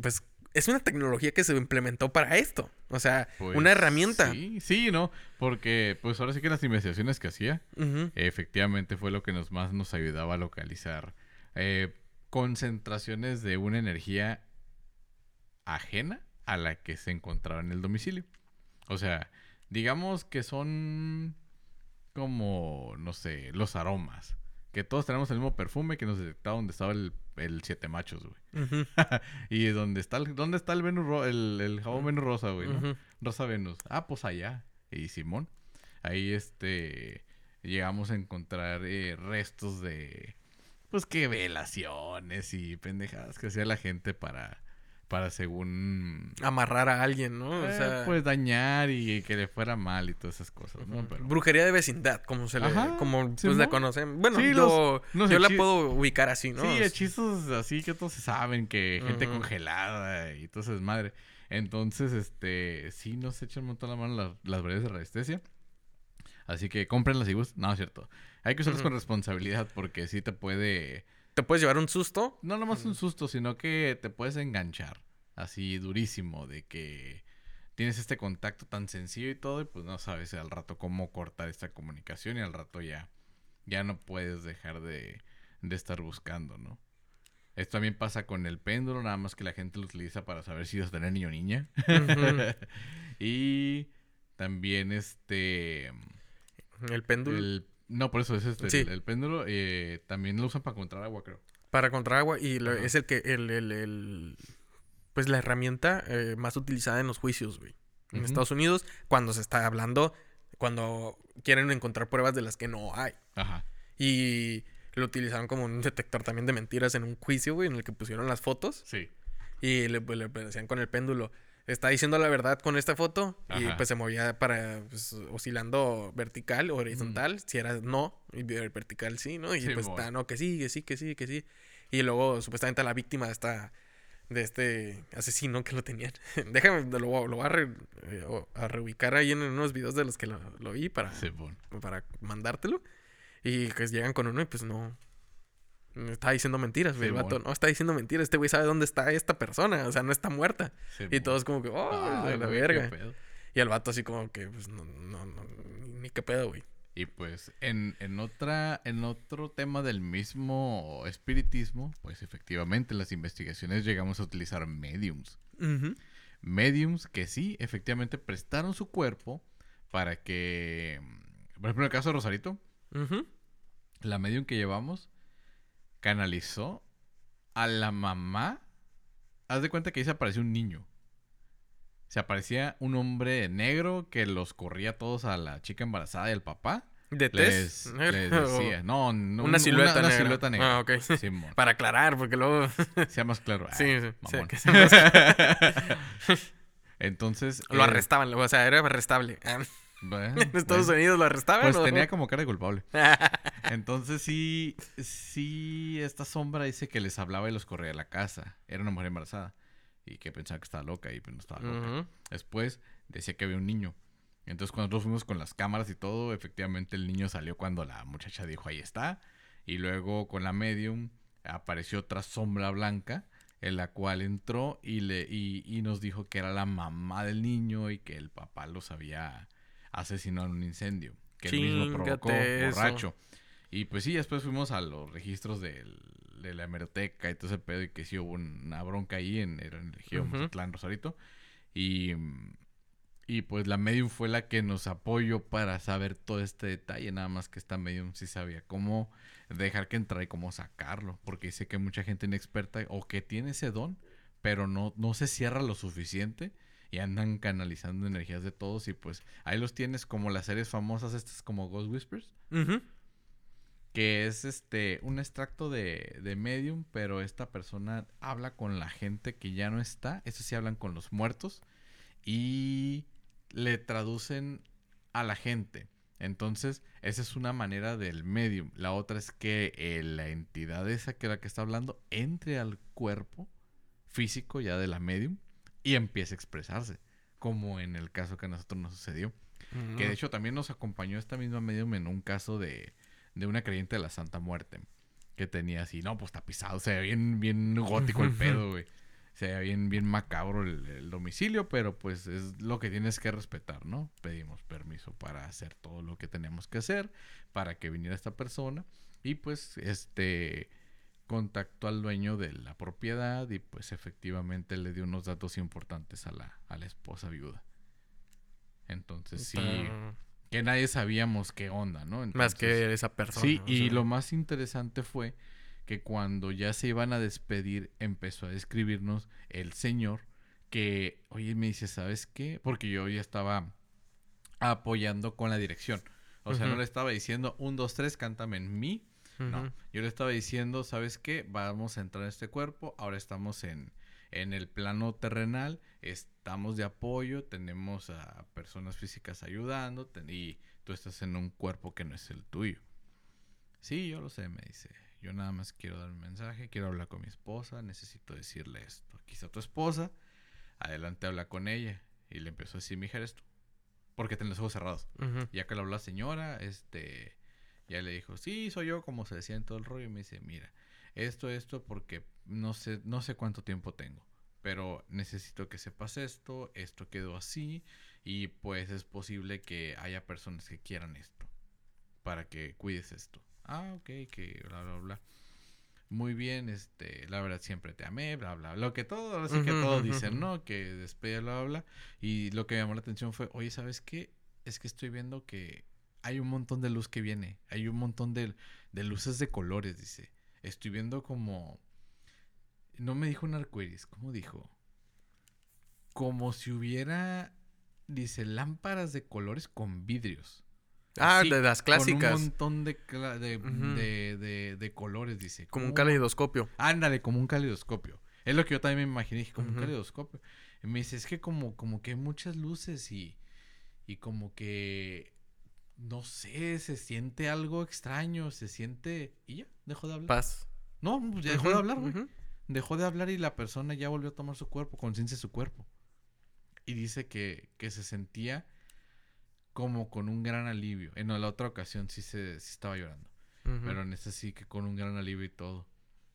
Pues es una tecnología que se implementó para esto. O sea,
Pues,
una herramienta.
Sí, sí, ¿no? Porque, pues ahora sí que las investigaciones que hacía, efectivamente fue lo que nos más nos ayudaba a localizar eh, concentraciones de una energía ajena a la que se encontraba en el domicilio. O sea, digamos que son como, no sé, los aromas. Que todos tenemos el mismo perfume que nos detectaba donde estaba el, el siete machos, güey. [LAUGHS] Y donde está el, ¿dónde está el Venus ro- el, el jabón Venus rosa, güey. Rosa Venus. Ah, pues allá. Y Simón. Ahí este llegamos a encontrar eh, restos de pues que velaciones y pendejadas que hacía la gente para para según...
Amarrar a alguien, ¿no? O
eh,
sea,
pues dañar y que le fuera mal y todas esas cosas, ¿no? Pero...
brujería de vecindad, como se le,
Ajá,
como pues la conocen. Bueno,
Sí,
yo,
los- los
yo la puedo ubicar así, ¿no?
Sí,
Es-
hechizos así que todos se saben, que gente congelada y todo eso es madre. Entonces, este, sí nos echan un montón la mano las, las de resistencia. Así que cómprenlas y gusten. No, es cierto. Hay que usarlas
Ujú.
con responsabilidad porque sí te puede...
Te puedes llevar un susto.
No nomás un susto, sino que te puedes enganchar. Así durísimo de que tienes este contacto tan sencillo y todo y pues no sabes al rato cómo cortar esta comunicación y al rato ya, ya no puedes dejar de, de estar buscando, ¿no? Esto también pasa con el péndulo, nada más que la gente lo utiliza para saber si vas a tener niño o niña. [LAUGHS] Y también este...
El péndulo.
El, no, por eso es este,
Sí.
el, el péndulo. eh, también lo usan para encontrar agua, creo.
Para contra agua. Y lo- es el que. El, el, el- pues la herramienta eh, más utilizada en los juicios, güey. En. Estados Unidos, cuando se está hablando. Cuando quieren encontrar pruebas de las que no hay.
Ajá.
Y lo utilizaron como un detector también de mentiras en un juicio, güey, en el que pusieron las fotos.
Sí.
Y le, pues, le decían con el péndulo. Está diciendo la verdad con esta foto. Y pues se movía para pues, oscilando vertical, horizontal. Si era no, y ver- vertical sí, ¿no? Y
Sí,
pues está, no, que sí, que sí, que sí, que sí. Y luego supuestamente la víctima de esta de este asesino que lo tenían. [LAUGHS] Déjame, lo, voy- lo voy a, re- eh, o- a reubicar ahí en unos videos de los que lo, lo vi para, para mandártelo. Y pues llegan con uno y pues no. Está diciendo mentiras, güey. el vato no está diciendo mentiras. Este güey sabe dónde está esta persona. O sea, no está muerta. Y todos como que, oh, la
güey,
verga. Y el vato así como que, pues, no, no, no, ni, ni qué pedo, güey.
Y pues en, en otra en otro tema del mismo espiritismo, pues efectivamente en las investigaciones llegamos a utilizar mediums. Mediums que sí, efectivamente prestaron su cuerpo para que, por ejemplo, en el caso de Rosarito, la medium que llevamos canalizó a la mamá. Haz de cuenta que ahí se apareció un niño. Se aparecía un hombre negro que los corría todos a la chica embarazada y al papá.
¿De
Les,
test?
les [LAUGHS] decía, no, no,
Una
un-
silueta
una,
negra.
silueta negra.
Ah, ok. [LAUGHS] Para aclarar, porque luego... [LAUGHS]
Sea más claro.
Sí,
Ay,
sí, sí,
mamón.
que se me
Entonces.
lo
eh,
arrestaban, o sea, era arrestable. Ah,
bueno, [LAUGHS]
En Estados
bueno,
Unidos lo arrestaban.
Pues
¿o?
tenía como cara de culpable. [LAUGHS] Entonces sí, sí, esta sombra dice que les hablaba y los corría a la casa. Era una mujer embarazada. Y que pensaba que estaba loca y pues no estaba loca. Después decía que había un niño. Entonces cuando nosotros fuimos con las cámaras y todo, efectivamente el niño salió cuando la muchacha dijo ahí está. Y luego con la medium apareció otra sombra blanca en la cual entró y, le, y, y nos dijo que era la mamá del niño y que el papá los había asesinado en un incendio. Que él mismo provocó
Chíngate eso.
borracho. Y pues sí, después fuimos a los registros del- de la hemeroteca y todo ese pedo y que sí hubo una bronca ahí en, en el
Ujú.
Mazatlán, Rosarito. Y, y pues la medium fue la que nos apoyó para saber todo este detalle. Nada más que esta medium sí sabía cómo dejar que entrara y cómo sacarlo. Porque dice que mucha gente inexperta o que tiene ese don, pero no, no se cierra lo suficiente. Y andan canalizando energías de todos. Y pues ahí los tienes como las series famosas, estas como Ghost Whispers que es este un extracto de, de medium, pero esta persona habla con la gente que ya no está, eso sí hablan con los muertos y le traducen a la gente. Entonces, esa es una manera del medium. La otra es que eh, la entidad esa que la que está hablando entre al cuerpo físico ya de la medium y empiece a expresarse, como en el caso que a nosotros nos sucedió. Que de hecho también nos acompañó esta misma medium en un caso de, de una creyente de la Santa Muerte. Que tenía así, no, pues tapizado, se ve bien, bien gótico el pedo, güey. Se ve bien, bien macabro el, el domicilio, pero pues es lo que tienes que respetar, ¿no? Pedimos permiso para hacer todo lo que teníamos que hacer, para que viniera esta persona. Y pues, este, contactó al dueño de la propiedad y pues efectivamente le dio unos datos importantes a la, a la esposa viuda. Entonces sí, que nadie sabíamos qué onda, ¿no?
Más que esa persona.
Sí, y
sea.
lo más interesante fue que cuando ya se iban a despedir, empezó a describirnos el señor que, oye, me dice, ¿sabes qué? Porque yo ya estaba apoyando con la dirección. O sea, no le estaba diciendo, un, dos, tres, cántame en No, yo le estaba diciendo, ¿sabes qué? Vamos a entrar en este cuerpo, ahora estamos en, En el plano terrenal estamos de apoyo, tenemos a personas físicas ayudando y tú estás en un cuerpo que no es el tuyo. Sí, yo lo sé, me dice. Yo nada más quiero dar un mensaje, quiero hablar con mi esposa, necesito decirle esto. Aquí está tu esposa, adelante habla con ella. Y le empezó a decir, mi hija eres tú. Porque tiene los ojos cerrados. Ya que le habló la señora, este, ya le dijo, sí, soy yo, como se decía en todo el rollo. Y me dice, mira, esto, esto, porque no sé, no sé cuánto tiempo tengo. Pero necesito que sepas esto, esto quedó así. Y pues es posible que haya personas que quieran esto. Para que cuides esto. Ah, ok, que bla, bla, bla. Muy bien, este, la verdad siempre te amé, bla, bla. Lo que todo, así que todos dicen, ¿no? Que despide, bla, bla. Y lo que me llamó la atención fue, oye, ¿sabes qué? Es que estoy viendo que hay un montón de luz que viene. Hay un montón de, de luces de colores, dice. Estoy viendo como... No me dijo un arcoíris, ¿cómo dijo? Como si hubiera, dice, lámparas de colores con vidrios.
Ah, de las clásicas.
Con un montón de, de, de, colores, dice.
Como un caleidoscopio.
Ándale, como un caleidoscopio. Es lo que yo también me imaginé, como un caleidoscopio. Y me dice, es que como, como que hay muchas luces y, y como que, no sé, se siente algo extraño, se siente... Y ya, dejó de hablar.
Paz.
No, pues ya dejó de hablar, güey. Dejó de hablar y la persona ya volvió a tomar su cuerpo, conciencia de su cuerpo. Y dice que, que se sentía como con un gran alivio. En la otra ocasión sí se sí estaba llorando. Pero en esta sí que con un gran alivio y todo.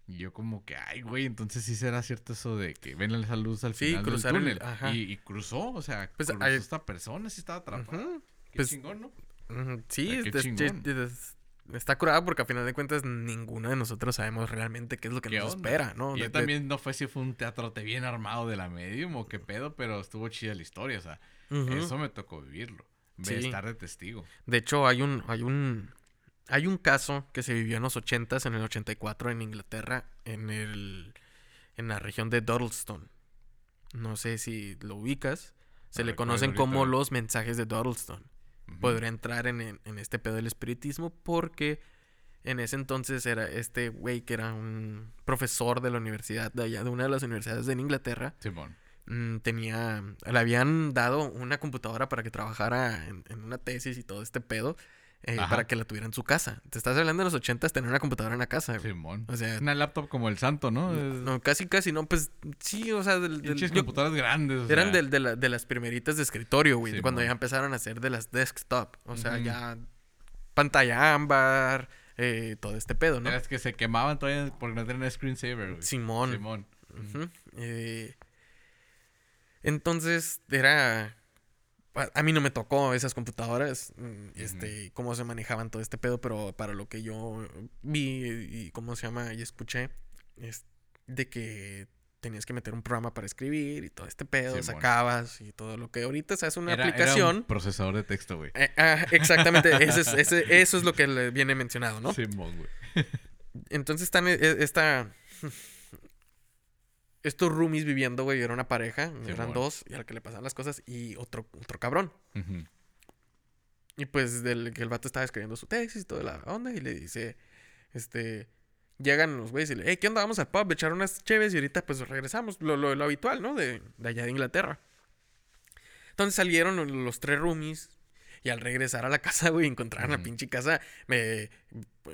Y yo como que, ay, güey, entonces sí será cierto eso de que ven esa luz al final del túnel. Y, cruzó, o sea, pues cruzó esta persona, sí estaba atrapada. Qué
pues,
chingón, ¿no?
Sí, está curada porque a final de cuentas ninguno de nosotros sabemos realmente qué es lo que nos espera, ¿no?
yo también no fue si fue un teatrote bien armado de la medium o qué pedo, pero estuvo chida la historia, o sea, eso me tocó vivirlo. Ve estar de testigo.
De hecho, hay un, hay un, hay un caso que se vivió en los 80s, en el 84 en Inglaterra, en el, en la región de Dudleston. No sé si lo ubicas. Se le conocen como los mensajes de Podría entrar en, en, este pedo del espiritismo porque en ese entonces era este güey que era un profesor de la universidad de allá, de una de las universidades de Inglaterra.
Simón.
Mm, tenía, le habían dado una computadora para que trabajara en, una tesis y todo este pedo. Eh, para que la tuviera en su casa. Te estás hablando de los ochentas tener una computadora en la casa.
Simón. O sea, una laptop como el santo, ¿no?
No, casi, casi, no. Pues sí, o sea, del,
computadoras grandes.
eran de, de, las primeritas de escritorio, güey. cuando ya empezaron a hacer de las desktop. O sea, ya pantalla ámbar, eh, todo este pedo, ¿no?
Es que se quemaban todavía porque no tenían screensaver, güey.
Simón. Simón. eh, entonces era... A mí no me tocó esas computadoras, mm, este, cómo se manejaban todo este pedo, pero para lo que yo vi y cómo se llama y escuché, es de que tenías que meter un programa para escribir y todo este pedo, sacabas y todo lo que ahorita se hace una aplicación. Era un
procesador de texto, güey.
Eh, ah, exactamente, eso, es, [LAUGHS] eso es lo que le viene mencionado, ¿no?
Simón, güey.
Entonces están e, esta estos roomies viviendo, güey, era una pareja, eran dos, y al que le pasaban las cosas, y otro, otro cabrón. Y pues del que el vato estaba escribiendo su tesis y toda la onda, y le dice, este, llegan los güeyes y le, hey, ¿qué onda? Vamos al pub, echar unas cheves y ahorita pues regresamos, lo, lo, lo habitual, ¿no? De, de allá de Inglaterra. Entonces salieron los tres roomies y al regresar a la casa, güey, encontraron la pinche casa me,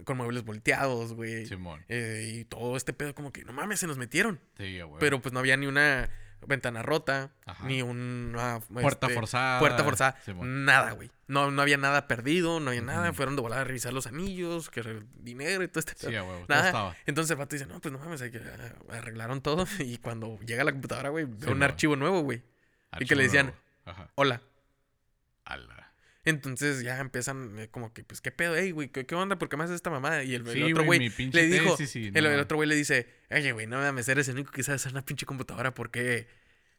con muebles volteados, güey. Simón. Eh, y todo este pedo, como que no mames, se nos metieron. Sí, güey. Pero pues no había ni una ventana rota, ni una
puerta este, forzada.
Puerta forzada. Nada, güey. No, no había nada perdido, no había nada. Fueron de volar a revisar los anillos, que dinero y todo este
pedo. Sí, güey.
Nada. Estaba. Entonces el vato dice, no, pues no mames, hay que, arreglaron todo. [LAUGHS] Y cuando llega la computadora, güey, ve un archivo nuevo, güey. Y que le decían, hola. Entonces ya empiezan eh, como que, pues, ¿qué pedo? Ey, güey, ¿qué, onda? ¿Por qué me haces esta mamada? Y el, otro güey le dijo, el, otro güey le dice, oye, güey, no mames, eres el único que sabe hacer una pinche computadora, ¿por qué?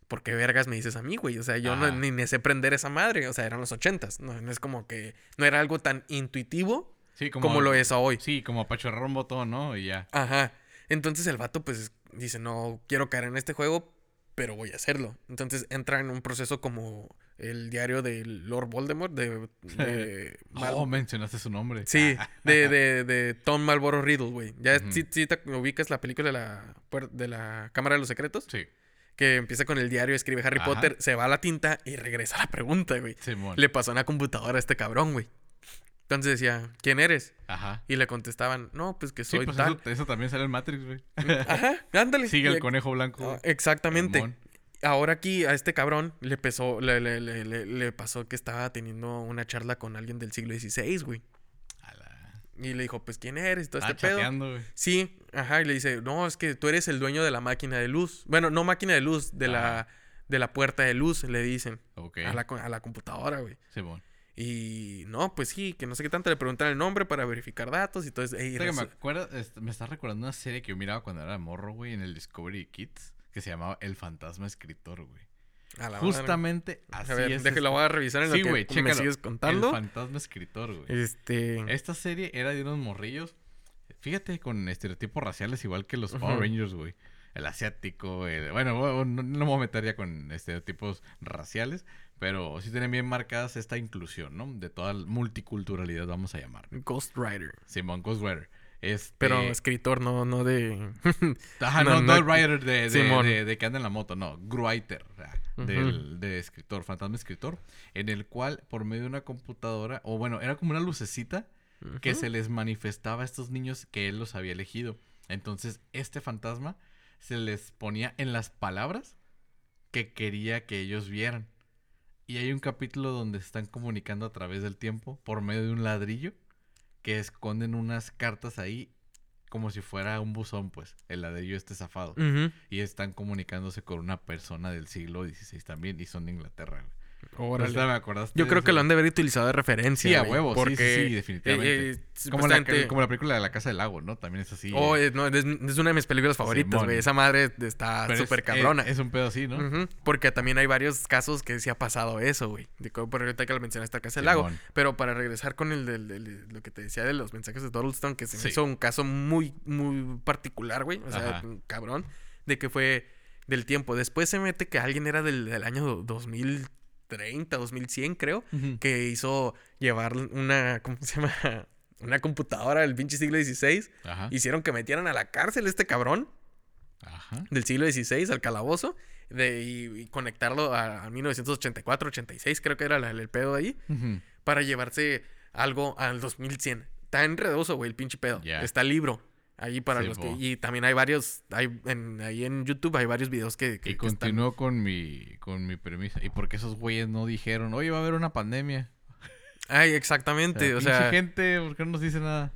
¿Por qué vergas me dices a mí, güey? O sea, yo no, ni, ni sé prender esa madre. O sea, eran los ochentas. No, no es como que... No era algo tan intuitivo como, lo es hoy.
Sí, como apachurrar un botón, ¿no? Y ya.
Ajá. Entonces el vato, pues, dice, no quiero caer en este juego, pero voy a hacerlo. Entonces entra en un proceso como el diario de Lord Voldemort, de... de [LAUGHS]
oh, mencionaste su nombre.
Sí, [LAUGHS] de, de, de Tom Malboro Riddle, güey. ¿Ya si te ubicas la película de la, de la Cámara de los Secretos?
Sí.
que empieza con el diario, escribe Harry
Ajá.
Potter, se va a la tinta y regresa a la pregunta, güey. Le pasó una computadora a este cabrón, güey. Entonces decía, ¿quién eres?
Ajá.
Y le contestaban, no, pues que
Sí,
soy
pues
tal.
eso, eso también sale en Matrix, güey.
Ajá, ándale.
Sigue el conejo blanco.
Ah,
güey.
Exactamente. Ahora aquí a este cabrón le, pesó, le, le- le- le- pasó que estaba teniendo una charla con alguien del siglo XVI, güey. Y le dijo, pues, ¿quién eres? Todo
Ah,
este pedo.
chateando, güey.
Sí, ajá, y le dice, no, es que tú eres el dueño de la máquina de luz. Bueno, no máquina de luz, de, la, de la puerta de luz, le dicen.
Ok.
A, la, a la computadora, güey.
Simón.
Y no, pues sí, que no sé qué tanto le preguntan el nombre para verificar datos y todo eso. Ey,
me acuerdo, este, me está recordando una serie que yo miraba cuando era morro, güey, en el Discovery Kids, que se llamaba El Fantasma Escritor, güey.
la madre.
Justamente así
A ver,
es. este-
voy a revisar en lo
Sí,
que
güey,
me
chécalo.
sigues contando.
El Fantasma Escritor, güey.
Este...
Esta serie era de unos morrillos, fíjate, con estereotipos raciales igual que los Power. Rangers, güey. El asiático, el- bueno, no, no me voy a meter ya con estereotipos raciales, pero sí tienen bien marcadas esta inclusión, ¿no? De toda multiculturalidad, vamos a llamar.
Ghost Rider.
Simón Ghost Rider. Este...
Pero escritor, no, no de... [LAUGHS]
Ajá, [LAUGHS]
no,
no,
no-
no, Rider de, de, de- de que anda en la moto, no, Gruiter, del, de escritor, fantasma escritor, en el cual por medio de una computadora, o bueno, era como una lucecita que se les manifestaba a estos niños que él los había elegido. Entonces, este fantasma se les ponía en las palabras que quería que ellos vieran. Y hay un capítulo donde se están comunicando a través del tiempo por medio de un ladrillo que esconden unas cartas ahí como si fuera un buzón, pues, el ladrillo este zafado. Y están comunicándose con una persona del siglo XVI también y son de Inglaterra. güey.
Órale.
Ahorita me acordaste
Yo creo que lo han de haber utilizado de referencia.
Sí, a
güey,
huevo, sí, sí,
porque,
sí, definitivamente.
eh, eh,
Como la, como la película de la Casa del Lago, ¿no? También es así.
Oh,
eh.
eh, no, es, es una de mis películas favoritas, güey. Esa madre está súper
eh,
cabrona.
Es, un pedo así, ¿no?
Porque también hay varios casos que sí ha pasado eso, güey. De cómo- Por ahorita que lo mencionaste a Casa del Lago. Pero para regresar con el, del- del- lo que te decía de los mensajes de Doddlestone, que se me hizo un caso muy, muy particular, güey. O sea,
Ajá.
un cabrón. De que fue del tiempo. Después se mete que alguien era del, del año 2030, 2100, creo.
Ujú.
Que hizo llevar una. ¿Cómo se llama? [LAUGHS] Una computadora del pinche siglo XVI.
Ajá.
Hicieron que metieran a la cárcel este cabrón
Ajá.
del siglo XVI, al calabozo. De, y, y conectarlo a, a 1984, 86, creo que era la- el pedo ahí para llevarse algo al 2100. Está enredoso, güey, el pinche pedo. Está el libro. Ahí para
Sí,
los que... Y también hay varios... Hay en, ahí en YouTube hay varios videos que... que-
Y
están-
continúo con mi, con mi premisa. ¿Y por qué esos güeyes no dijeron, oye, va a haber una pandemia?
Ay,
O
exactamente. O sea,
gente, ¿por qué no nos dice nada?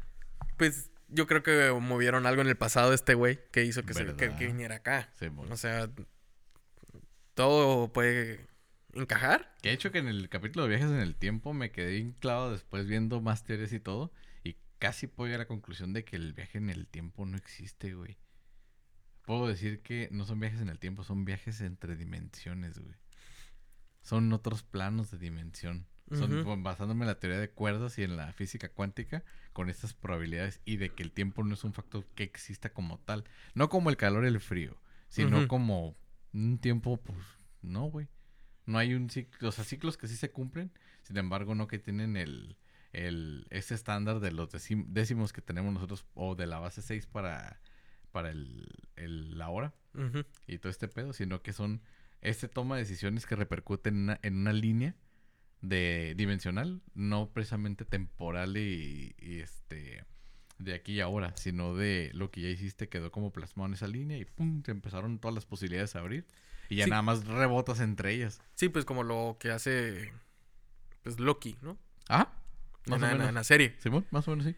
pues yo creo que movieron algo en el pasado este güey que hizo que, se, que, viniera acá.
Simón.
O sea, todo puede encajar.
Que he hecho que en el capítulo de viajes en el tiempo me quedé bien clavado después viendo más teorías y todo. Y casi puedo llegar a la conclusión de que el viaje en el tiempo no existe, güey. Puedo decir que no son viajes en el tiempo, son viajes entre dimensiones, güey. Son otros planos de dimensión. Son basándome en la teoría de cuerdas y en la física cuántica con estas probabilidades y de que el tiempo no es un factor que exista como tal. No como el calor y el frío, sino como un tiempo, pues, no, güey. No hay un ciclo, o sea, ciclos que sí se cumplen, sin embargo, no que tienen el, el ese estándar de los décimos que tenemos nosotros o de la base 6 para, para el, el- la hora y todo este pedo, sino que son este toma de decisiones que repercuten en una, en una línea de dimensional, no precisamente temporal y, y, este de aquí y ahora, sino de lo que ya hiciste quedó como plasmado en esa línea y pum, te empezaron todas las posibilidades a abrir y ya
Sí.
nada más rebotas entre ellas.
Sí, pues como lo que hace pues Loki, ¿no?
Ah, más
En
o
la, en la-
menos.
en la serie.
Simón, más o menos sí.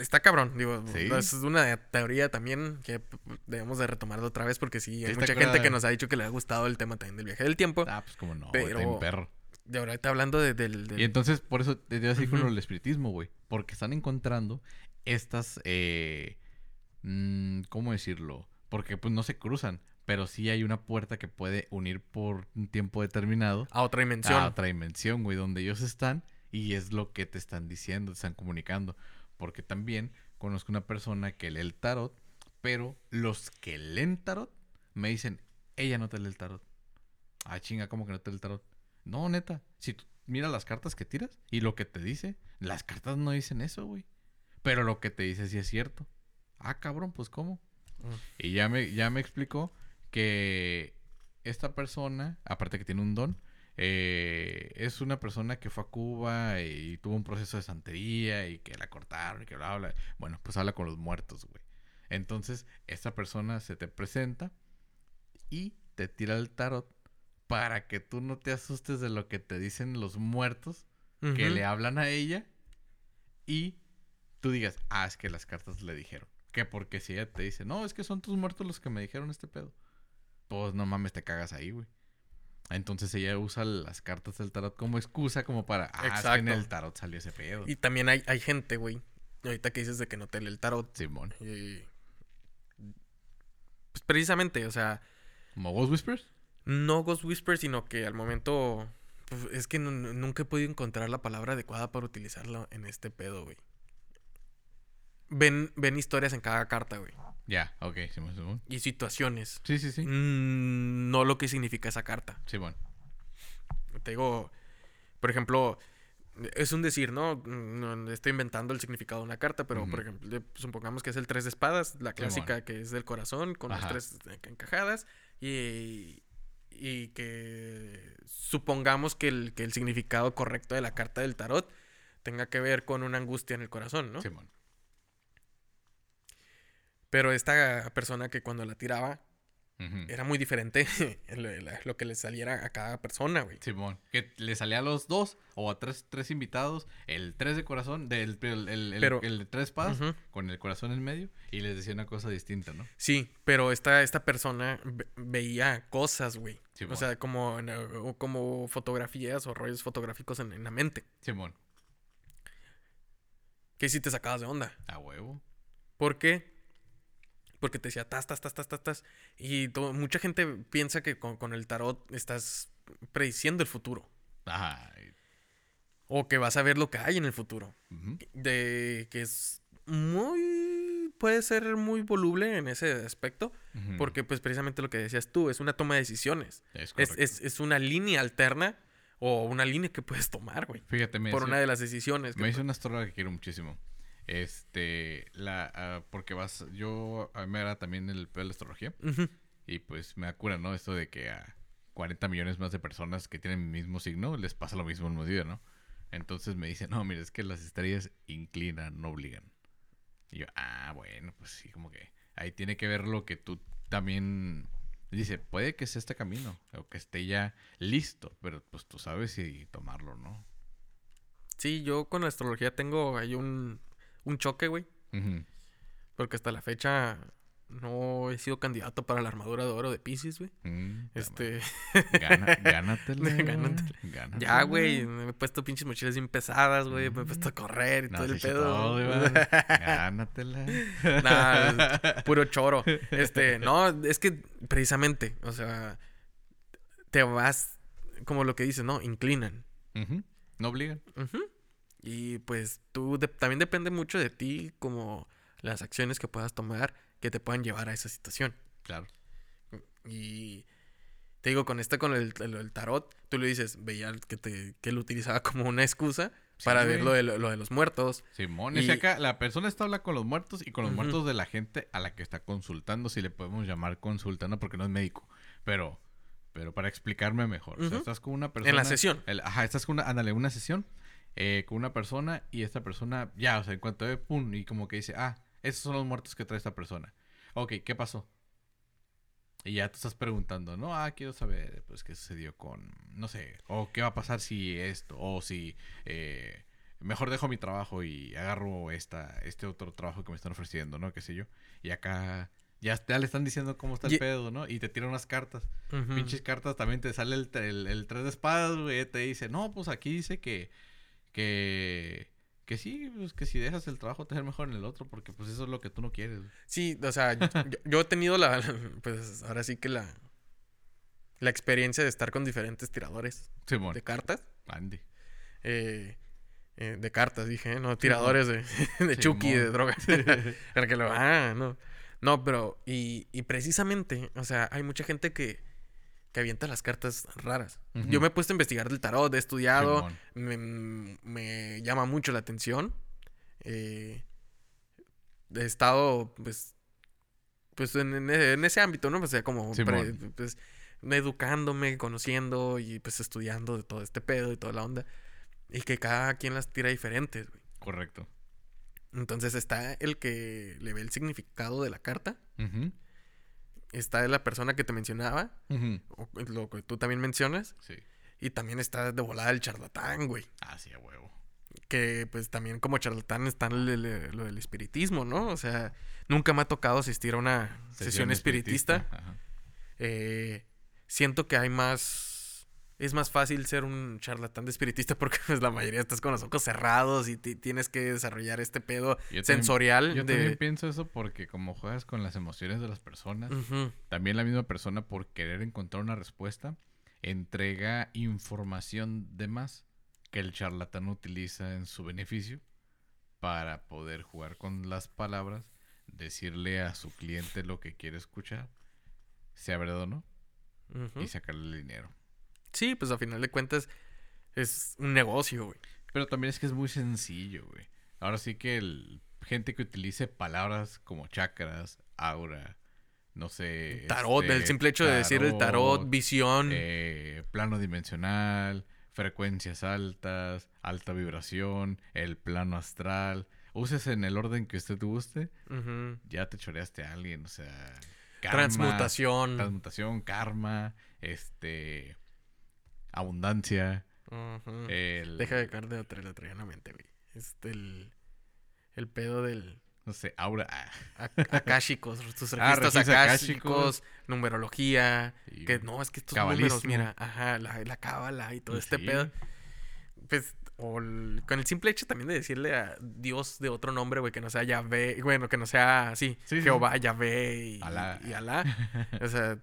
Está cabrón, digo,
Sí.
es una teoría también que debemos de retomarlo otra vez porque sí, hay
está
mucha gente que nos ha dicho que le ha gustado el tema también del viaje del tiempo.
Ah, pues como no, está
Pero-
perro.
Y ahorita hablando de- del... del-
Y entonces, por eso te iba a decir con del espiritismo, güey. Porque están encontrando estas, eh, mm, ¿cómo decirlo? Porque pues no se cruzan, pero sí hay una puerta que puede unir por un tiempo determinado
a otra dimensión.
a otra dimensión, güey, donde ellos están y es lo que te están diciendo, te están comunicando. Porque también conozco una persona que lee el tarot, pero los que leen tarot me dicen, ella no te lee el tarot. Ah, chinga, ¿cómo que no te lee el tarot? No, neta, si tú miras las cartas que tiras y lo que te dice, las cartas no dicen eso, güey. Pero lo que te dice sí es cierto. Ah, cabrón, pues ¿cómo? Y ya me, ya me explicó que esta persona, aparte que tiene un don, eh, es una persona que fue a Cuba y tuvo un proceso de santería y que la cortaron y que bla, bla. Bueno, pues habla con los muertos, güey. Entonces, esta persona se te presenta y te tira el tarot para que tú no te asustes de lo que te dicen los muertos que le hablan a ella y tú digas, ah, es que las cartas le dijeron. Que porque si ella te dice, no, es que son tus muertos los que me dijeron este pedo. Pues no mames, te cagas ahí, güey. Entonces ella usa las cartas del tarot como excusa, como para, ah, en el tarot salió ese pedo.
Y también hay, hay gente, güey. Ahorita que dices de que no te lee el tarot.
Simón.
eh, pues precisamente, o sea,
¿Como Ghost Whispers?
no Ghost Whisper, sino que al momento. pues, es que nu- nu- nunca he podido encontrar la palabra adecuada para utilizarlo en este pedo, güey. Ven, ven historias en cada carta, güey.
Ya, ok, Simón, Simón.
Y situaciones.
Sí, sí, sí.
Mm, no lo que significa esa carta.
Simón.
Te digo, por ejemplo, es un decir, ¿no? Mm, no estoy inventando el significado de una carta, pero por ejemplo, supongamos que es el tres de espadas, la clásica que es del corazón, con
Ajá.
las tres encajadas, y, y que supongamos que el, que el significado correcto de la carta del tarot tenga que ver con una angustia en el corazón, ¿no?
Simón.
Pero esta persona que cuando la tiraba era muy diferente [LAUGHS] lo, que le saliera a cada persona, güey.
Simón. Que le salía a los dos o a tres, tres invitados el tres de corazón, del, el, el, el-
Pero-
el de tres
Ujú.
con el corazón en medio y les decía una cosa distinta, ¿no?
Sí, pero esta, esta persona ve- veía cosas, güey.
Simón.
o sea, como, como fotografías o rollos fotográficos en, en la mente.
Simón.
Que sí te sacabas de onda.
A huevo.
¿Por qué? Porque te decía tas, tas, tas, tas, tas, tas. Y mucha gente piensa que con, con el tarot estás prediciendo el futuro.
Ajá.
O que vas a ver lo que hay en el futuro. De que es muy... Puede ser muy voluble en ese aspecto. Porque pues precisamente lo que decías tú, es una toma de decisiones.
Es
Es, es, es una línea alterna o una línea que puedes tomar, güey.
Fíjate, me
Por
hizo-
una de las decisiones. que
Me
pu-
una astróloga que quiero muchísimo. Este, la, ah, porque vas, yo, a mí me era también el pedo de la astrología. Y pues me acura, ¿no? Esto de que a 40 millones más de personas que tienen el mismo signo les pasa lo mismo en un día, ¿no? Entonces me dice, no, mira, es que las estrellas inclinan, no obligan. Y yo, ah, bueno, pues sí, como que ahí tiene que ver lo que tú también... Dice, puede que sea este camino, o que esté ya listo, pero pues tú sabes si tomarlo, ¿no?
Sí, yo con la astrología tengo ahí un, un choque, güey. Porque hasta la fecha no he sido candidato para la armadura de oro de Pisces, güey.
Mm,
Este, [LAUGHS]
Gana, gánatela. [LAUGHS]
Gánatela.
gánatela.
ya, güey, me he puesto pinches mochilas bien pesadas, güey. Me he puesto a correr y
No,
todo el pedo.
todo. [LAUGHS] Gánatela.
Nah, puro choro. Este, no, es que precisamente, o sea, te vas, como lo que dices, ¿no? Inclinan.
No obligan.
Ujú. Y pues tú de- también depende mucho de ti, como las acciones que puedas tomar que te puedan llevar a esa situación.
Claro.
Y te digo, con este, con el, el- el tarot, tú le dices, veía que, te, que lo utilizaba [LAUGHS] como una excusa
Sí,
para ver lo de, lo, lo de los muertos.
Simón,
Y-
es que acá la persona está hablando con los muertos y con los muertos de la gente a la que está consultando, si le podemos llamar consulta, no porque no es médico, pero pero para explicarme mejor. O sea,
Ujú.
estás con una persona
En la sesión.
el- ajá, estás con una, ándale, una sesión eh, con una persona y esta persona ya, o sea, en cuanto ve pum y como que dice, "Ah, esos son los muertos que trae esta persona." Ok, ¿qué pasó? Y ya tú estás preguntando, no, ah, quiero saber, pues, qué sucedió con, no sé, o qué va a pasar si esto, o si, eh, mejor dejo mi trabajo y agarro esta, este otro trabajo que me están ofreciendo, ¿no? Qué sé yo. Y acá ya, ya le están diciendo cómo está el
Y-
pedo, ¿no? Y te tiran unas cartas. Pinches cartas también te sale el, el, el tres de espadas, güey. Te dice, no, pues aquí dice que, que, que sí, pues que si dejas el trabajo te mejor en el otro, porque pues eso es lo que tú no quieres.
Sí, o sea, yo, yo he tenido la, [LAUGHS] pues ahora sí que la, la experiencia de estar con diferentes tiradores
Simón,
de cartas.
Andy.
eh, eh, de cartas, dije, ¿eh? no tiradores de, [LAUGHS] de Chucky, de
Simón.
droga. [LAUGHS] Para que lo, ah, no. No, pero, y, y precisamente, o sea, hay mucha gente que, que avienta las cartas raras. Yo me he puesto a investigar del tarot, he estudiado, me, me llama mucho la atención. Eh, he estado, pues, pues en, en- en ese ámbito, ¿no? O sea, como pre- pues, educándome, conociendo y pues estudiando de todo este pedo y toda la onda. Y que cada quien las tira diferentes, güey.
Correcto.
Entonces está el que le ve el significado de la carta.
Ujú,
Está la persona que te mencionaba, o lo que tú también mencionas.
Sí.
Y también está de volada el charlatán, güey.
Ah, sí, a huevo.
Que pues también como charlatán está lo del espiritismo, ¿no? O sea, nunca me ha tocado asistir a una sesión, espiritista.
Ajá.
Eh, siento que hay más... Es más fácil ser un charlatán de espiritista porque [LAUGHS] pues la mayoría estás con los ojos cerrados y ti- tienes que desarrollar este pedo
Yo también-
sensorial
Yo
de...
también pienso eso porque como juegas con las emociones de las personas, también la misma persona por querer encontrar una respuesta entrega información de más que el charlatán utiliza en su beneficio para poder jugar con las palabras, decirle a su cliente lo que quiere escuchar, sea verdad o no, y sacarle el dinero.
Sí, pues a final de cuentas es un negocio, güey.
Pero también es que es muy sencillo, güey. Ahora sí que el gente que utilice palabras como chakras, aura, no sé.
Tarot,
este,
el simple hecho de decir el tarot, visión.
eh, plano dimensional, frecuencias altas, alta vibración, el plano astral. Uses en el orden que usted guste, ya te choreaste a alguien, o sea. karma,
Transmutación.
Transmutación, karma, este. Abundancia. El,
Deja de caer de otra, la traía en la mente, güey. Este, el, el pedo del
No sé, aura. ah,
akáshicos, tus [LAUGHS]
Ah,
registros akáshicos,
akáshicos.
numerología. Que no, es que estos números, mira, ajá, la, la cábala y todo este pedo. Pues, o el- con el simple hecho también de decirle a Dios de otro nombre, güey, que no sea Yahvé, bueno, que no sea así,
Sí, sí,
Jehová, Yahvé y
Alá.
y Alá. [LAUGHS] O sea,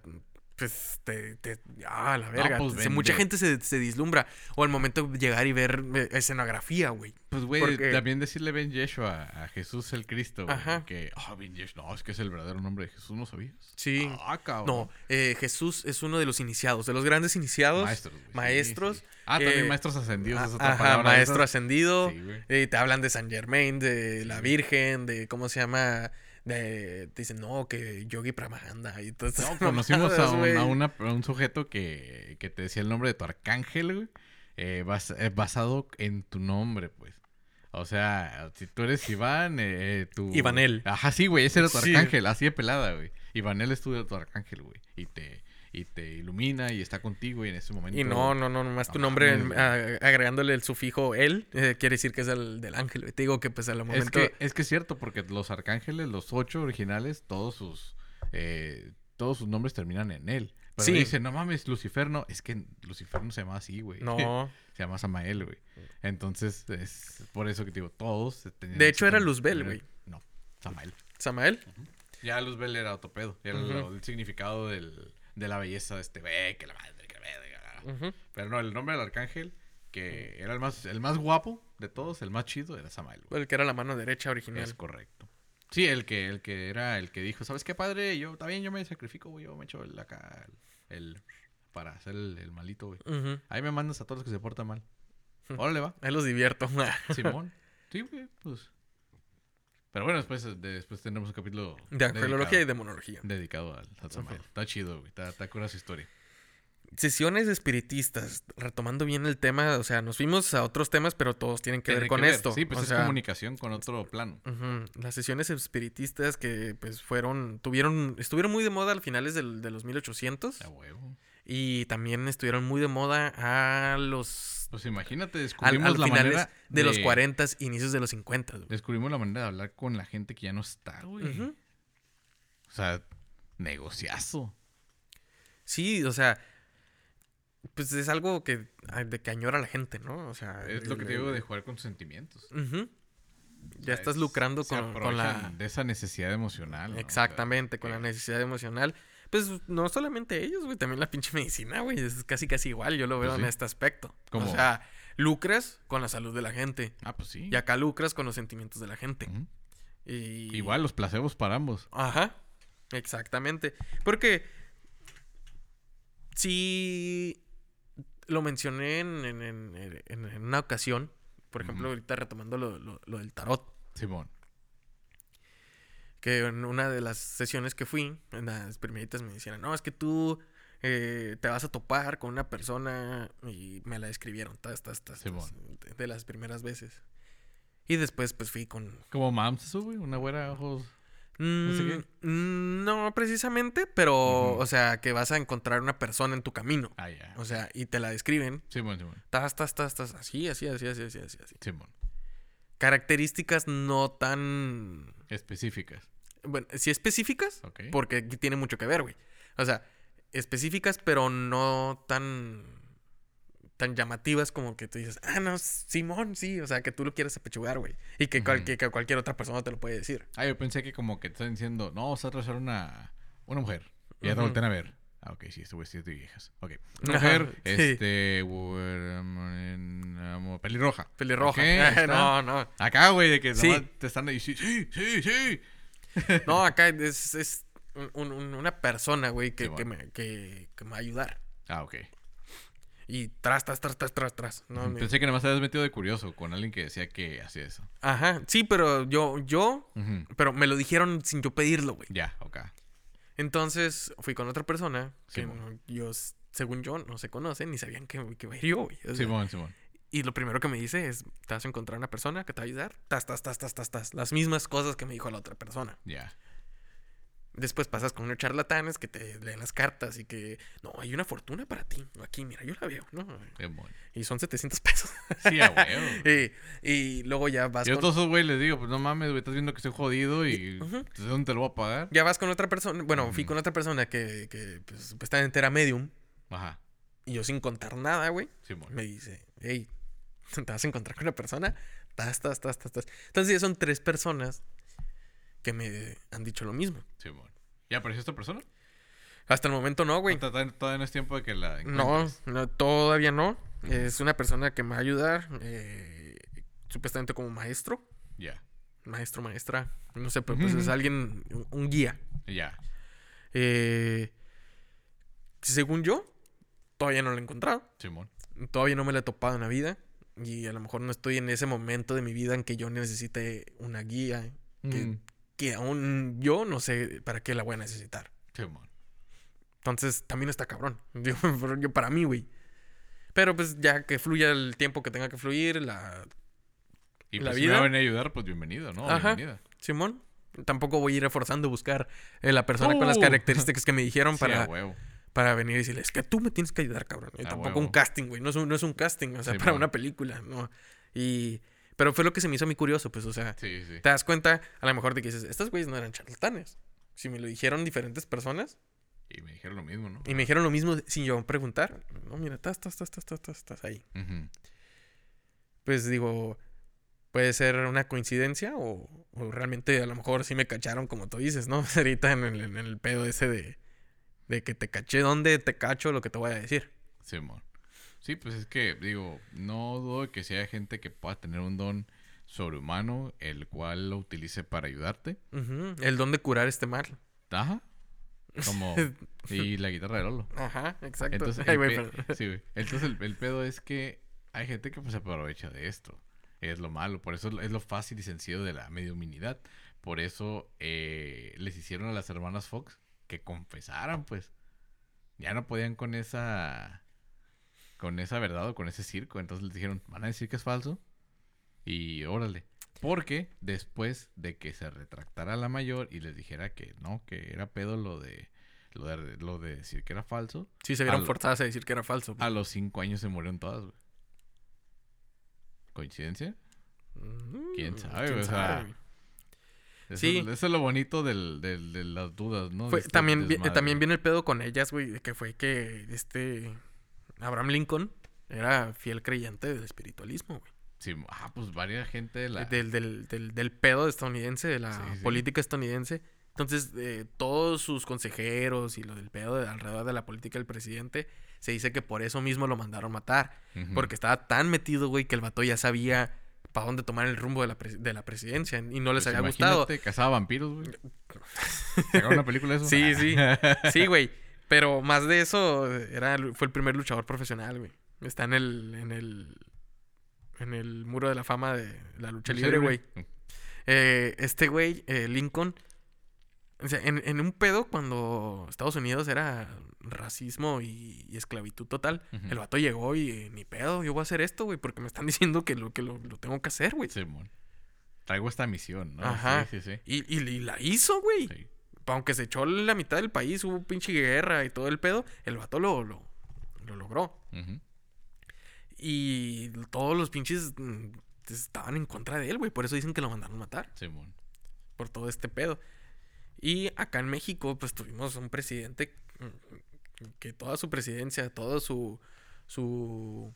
pues te, te ah, la verga.
pues,
Se- mucha gente se, se vislumbra. O al momento de llegar y ver eh, escenografía, güey.
Pues, güey,
Porque-
también decirle Ben Yeshua a Jesús el Cristo, güey.
Ajá.
Que, ah, Ben Yeshua, no, es que es el verdadero nombre de Jesús, ¿no sabías?
Sí.
Ah, cabrón.
No, eh, Jesús es uno de los iniciados, de los grandes iniciados.
Maestros, güey,
maestros,
sí. Ah, también maestros ascendidos es otra
Ajá,
palabra.
maestro
esa.
ascendido.
Sí, güey.
Eh, te hablan de San Germain, de la. Virgen, de cómo se llama. De, te dicen, no, que Yogi Pramahanda. Y todo
No, conocimos a un, a una- a un sujeto que, que te decía el nombre de tu arcángel, güey. eh, bas- eh, basado en tu nombre, pues. O sea, si tú eres Iván, eh, eh, tu...
Ivanel.
Ajá, sí, güey, ese era tu
Sí.
arcángel, así de pelada, güey. Ivanel es tu, tu arcángel, güey. Y te, y te ilumina y está contigo y en ese momento...
Y no, no, no, nomás tu
No
nombre a- agregándole el sufijo él, eh, quiere decir que es el del ángel. Te digo que pues al
Es
momento...
que, es que es cierto, porque los arcángeles, los ocho originales, todos sus... eh, todos sus nombres terminan en él. Pero
Sí.
dicen, no mames, Lucifer no. Es que Lucifer no se llama así, güey.
No. [LAUGHS]
Se llama Samael, güey. Entonces, es por eso que te digo, todos.
De hecho, era Luzbel, güey.
No, Samael.
Samael.
Ya Luzbel era otro pedo. Era lo- el significado del, de la belleza de este ve, que la madre, que la verga.
Ujú.
Pero no, el nombre del arcángel, que era el más, el más guapo de todos, el más chido, era Samael, güey.
El que era la mano derecha original.
Es correcto. Sí, el que, el que era el que dijo, ¿sabes qué, padre? Yo también yo me sacrifico, güey. Yo me echo el acá, el, el- para hacer el, el malito, güey. Ahí me mandas a todos los que se portan mal. Órale, va.
Ahí los divierto.
Simón. Sí, güey, pues. Pero bueno, después, de- después tendremos un capítulo
De angelología y demonología.
dedicado al, al Samael. Está chido, güey. Está, está cura su historia.
Sesiones espiritistas, retomando bien el tema, o sea, nos fuimos a otros temas, pero todos tienen que
Tiene
ver con
ver.
esto.
Sí, pues
o
es
sea,
comunicación con otro plano.
Las sesiones espiritistas que pues fueron, tuvieron, estuvieron muy de moda a finales del- de los 1800
A huevo.
y también estuvieron muy de moda a los
Pues imagínate, descubrimos
al
la
finales
manera
de, los 40, inicios de los 50. güey.
Descubrimos la manera de hablar con la gente que ya no está, güey. O sea, negociazo.
Sí, o sea, pues es algo que de que añora la gente, ¿no? O sea,
Es lo que te digo de jugar con tus sentimientos. O
Ya
sea,
estás
es-
lucrando
se
con, con la
de esa necesidad emocional. ¿no? O sea,
Exactamente, con la necesidad emocional. Pues no solamente ellos, güey, también la pinche medicina, güey, es casi casi igual, yo lo veo
Pues
en este aspecto.
¿Cómo?
O sea, lucras con la salud de la gente
Ah, pues sí.
y acá lucras con los sentimientos de la gente. Y
Igual los placebos para ambos.
Ajá, exactamente. Porque sí lo mencioné en, en- en- en- una ocasión, por ejemplo, ahorita retomando lo, lo- lo del tarot.
Simón.
Que en una de las sesiones que fui, en las primeritas me decían, no, es que tú eh, te vas a topar con una persona y me la describieron, tas, tas, tas, tas, de, de las primeras veces. Y después pues fui con...
Como Mams eso, güey. Una güera ojos.
Mm,
sé qué.
mm, no precisamente, pero, o sea, que vas a encontrar una persona en tu camino.
Ah, ya.
O sea, y te la describen,
Simón, Simón.
tas, tas, tas, tas, así, así, así, así, así, así. así.
Simón.
Características no tan...
Específicas.
Bueno, sí específicas,
Ok.
porque aquí tiene mucho que ver, güey. O sea, específicas, pero no tan tan llamativas como que tú dices, ah, no, Simón, sí, o sea, que tú lo quieres apechugar, güey. Y que, cual-
Ujú.
que- que cualquier otra persona te lo puede decir.
Ah, yo pensé que como que te están diciendo, no, vas a atrasar una, una mujer. Y ya te
Ujú.
voltean a ver. Ah, ok, sí, este güey es de viejas. Ok. Mujer,
sí.
este, pelirroja.
Pelirroja. [LAUGHS] No, no.
Acá, güey, de que
Sí.
te están ahí, sí, sí, sí, sí. [LAUGHS]
No, acá es, es un- un- una persona, güey, que,
Sí,
que, me, que, que me va a ayudar.
Ah, ok.
Y tras, tras, tras, tras, tras, tras. No, me-
Pensé que nada más te habías metido de curioso con alguien que decía que hacía eso.
Ajá, sí, pero yo, yo, pero me lo dijeron sin yo pedirlo, güey.
Ya, ok.
Entonces fui con otra persona que
Simón.
yo, según yo, no se conocen ni sabían que, que iba a ir yo. O sea,
Simón, Simón.
Y lo primero que me dice es, te vas a encontrar una persona que te va a ayudar. Tas, tas, tas, tas, tas, tas. Las mismas cosas que me dijo la otra persona.
Ya.
Después pasas con unos charlatanes que te leen las cartas y que, no, hay una fortuna para ti. Aquí, mira, yo la veo, ¿no?
Simón.
Y son 700 pesos.
Sí, a huevo. [LAUGHS]
y, y luego ya vas
Yo a
con...
todos esos güey les digo, pues no mames, güey, estás viendo que estoy jodido y. ¿de dónde te lo voy a pagar?
Ya vas con otra persona, bueno, fui con otra persona que, que pues, supuestamente era medium.
Ajá.
Y yo sin contar nada, güey,
Simón.
me dice, hey, [LAUGHS] ¿te vas a encontrar con una persona? Tas, tas, tas, tas, tas. Entonces ya son tres personas que me han dicho lo mismo.
Simón. ¿Ya apareció esta persona?
Hasta el momento no, güey.
Todavía no es tiempo de que la
No,
encuentres.
no, todavía no. Es una persona que me va a ayudar, eh, supuestamente como maestro,
Ya.
maestro, maestra, no sé, pero pues
Ujú.
es alguien, un, guía.
Ya.
Eh, según yo, todavía no lo he encontrado,
Simón.
todavía no me lo he topado en la vida y a lo mejor no estoy en ese momento de mi vida en que yo necesite una guía, que,
Mm,
que aún yo no sé para qué la voy a necesitar.
Simón.
Entonces, también está cabrón. [LAUGHS] Yo para mí, güey. Pero pues ya que fluya el tiempo que tenga que fluir, la...
Y
La
pues si me
vida-
va a ayudar, pues bienvenido, ¿no?
Ajá.
Bienvenida.
Simón, tampoco voy a ir forzando a buscar eh, la persona con las
Uh.
características que me dijeron [LAUGHS]
Sí,
para, para venir y decirle, es que tú me tienes que ayudar, cabrón. Y tampoco un
huevo.
casting, güey. No es un, no es un casting, o sea, para una película, ¿no? Y... Pero fue lo que se me hizo a mí curioso, pues, o sea,
Sí, sí.
te das cuenta a lo mejor de que dices, estos güeyes no eran charlatanes. Si me lo dijeron diferentes personas
Y me dijeron lo mismo, ¿no?
y me dijeron lo mismo sin yo preguntar, no, mira, estás, estás, estás, estás, estás, estás ahí. Pues digo, puede ser una coincidencia o, o realmente a lo mejor sí me cacharon como tú dices, ¿no? [LAUGHS] Ahorita en el, en el pedo ese de, de que te caché, ¿dónde te cacho lo que te voy a decir?
Simón. Sí, pues es que, digo, no dudo que si hay gente que pueda tener un don sobrehumano, el cual lo utilice para ayudarte.
El don de curar este mal.
Ajá. Como... [LAUGHS] y la guitarra de Lolo.
Ajá, exacto.
Entonces,
Ay,
el, pe-
pero-
sí. Entonces el, el pedo es que hay gente que pues se aprovecha de esto. Es lo malo. Por eso es lo fácil y sencillo de la mediominidad. Por eso eh, les hicieron a las hermanas Fox que confesaran, pues. Ya no podían con esa... Con esa verdad o con ese circo. Entonces les dijeron, van a decir que es falso. Y órale. Porque después de que se retractara la mayor y les dijera que no, que era pedo lo de lo de, lo de decir que era falso,
Sí, se vieron forzadas a decir que era falso.
a los cinco años se murieron todas, güey. ¿Coincidencia?
Mm,
quién sabe, o sea. Eso,
Sí.
es, eso es lo bonito del, del- de las dudas, ¿no?
Fue-
De este
también, vi- también viene el pedo con ellas, güey, que fue que este Abraham Lincoln era fiel creyente del espiritualismo, güey.
Sí, ah, pues varias gente de la...
del, del, del, del pedo estadounidense, de la
Sí, sí.
política estadounidense. Entonces, eh, todos sus consejeros y lo del pedo de alrededor de la política del presidente, se dice que por eso mismo lo mandaron matar. Porque estaba tan metido, güey, que el vato ya sabía para dónde tomar el rumbo de la, pres- de la presidencia y no les
Pues
había gustado.
cazaba vampiros, güey. [LAUGHS] Una película de eso.
Sí, sí. [LAUGHS] Sí, güey. Pero más de eso, era, fue el primer luchador profesional, güey. Está en el, en el, en el muro de la fama de la lucha libre, güey. Eh, este güey, eh, Lincoln, O sea, en, en un pedo cuando Estados Unidos era racismo y, y esclavitud total, el vato llegó y eh, ni pedo, yo voy a hacer esto, güey, porque me están [LAUGHS] diciendo que lo, que lo, lo tengo que hacer, güey.
Traigo esta misión, ¿no?
Ajá.
Sí, sí, sí.
Y, y, y la hizo, güey.
Sí.
Aunque se echó la mitad del país, hubo pinche guerra y todo el pedo, el vato lo, lo, lo logró. Y todos los pinches mm, estaban en contra de él, güey. Por eso dicen que lo mandaron a matar.
Simón.
por todo este pedo. Y acá en México, pues tuvimos un presidente mm, que toda su presidencia, toda su, su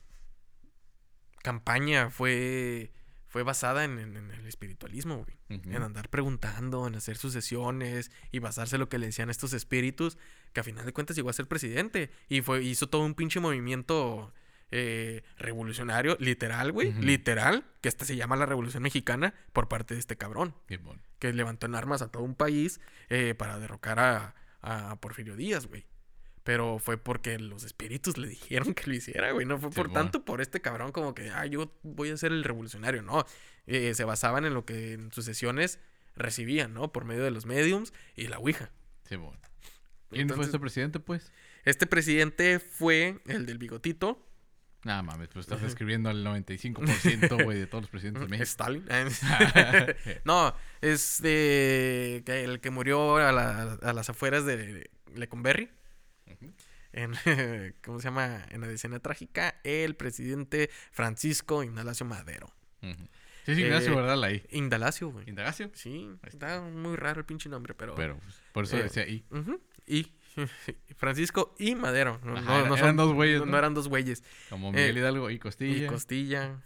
campaña fue, fue basada en, en- en el espiritualismo, güey. En andar preguntando, en hacer sucesiones y basarse en lo que le decían estos espíritus, que a final de cuentas llegó a ser presidente. Y fue, hizo todo un pinche movimiento eh, revolucionario, literal, güey, literal, que hasta se llama la Revolución Mexicana por parte de este cabrón que levantó en armas a todo un país eh, para derrocar a, a Porfirio Díaz, güey. Pero fue porque los espíritus le dijeron que lo hiciera, güey. No fue por tanto por este cabrón como que, ah, yo voy a ser el revolucionario. No, Eh, se basaban en lo que en sus sesiones recibían, ¿no? Por medio de los mediums y la Ouija.
Simón. ¿Quién fue este presidente, pues?
Este presidente fue el del bigotito.
Nada mames, pues estás escribiendo al 95%, güey, de todos los presidentes de México.
Stalin. [LAUGHS] [LAUGHS] no, es de, el que murió a, la- a las afueras de Lecumberri. En, [LAUGHS] ¿cómo se llama? En la escena trágica, el presidente Francisco Indalacio Madero.
Ujú. Sí, sí, Ignacio,
Eh,
¿verdad? Ahí.
Indalacio, güey.
Indagacio.
Sí,
está.
muy raro el pinche nombre, pero...
Pero pues, por eso
Eh,
decía ahí.
Ujú, Y [LAUGHS] Francisco y Madero. No,
Ajá,
no-
era-
no
eran
son-
dos güeyes,
no-
¿no?
no eran dos güeyes.
Como Miguel
eh,
Hidalgo y Costilla.
Y Costilla.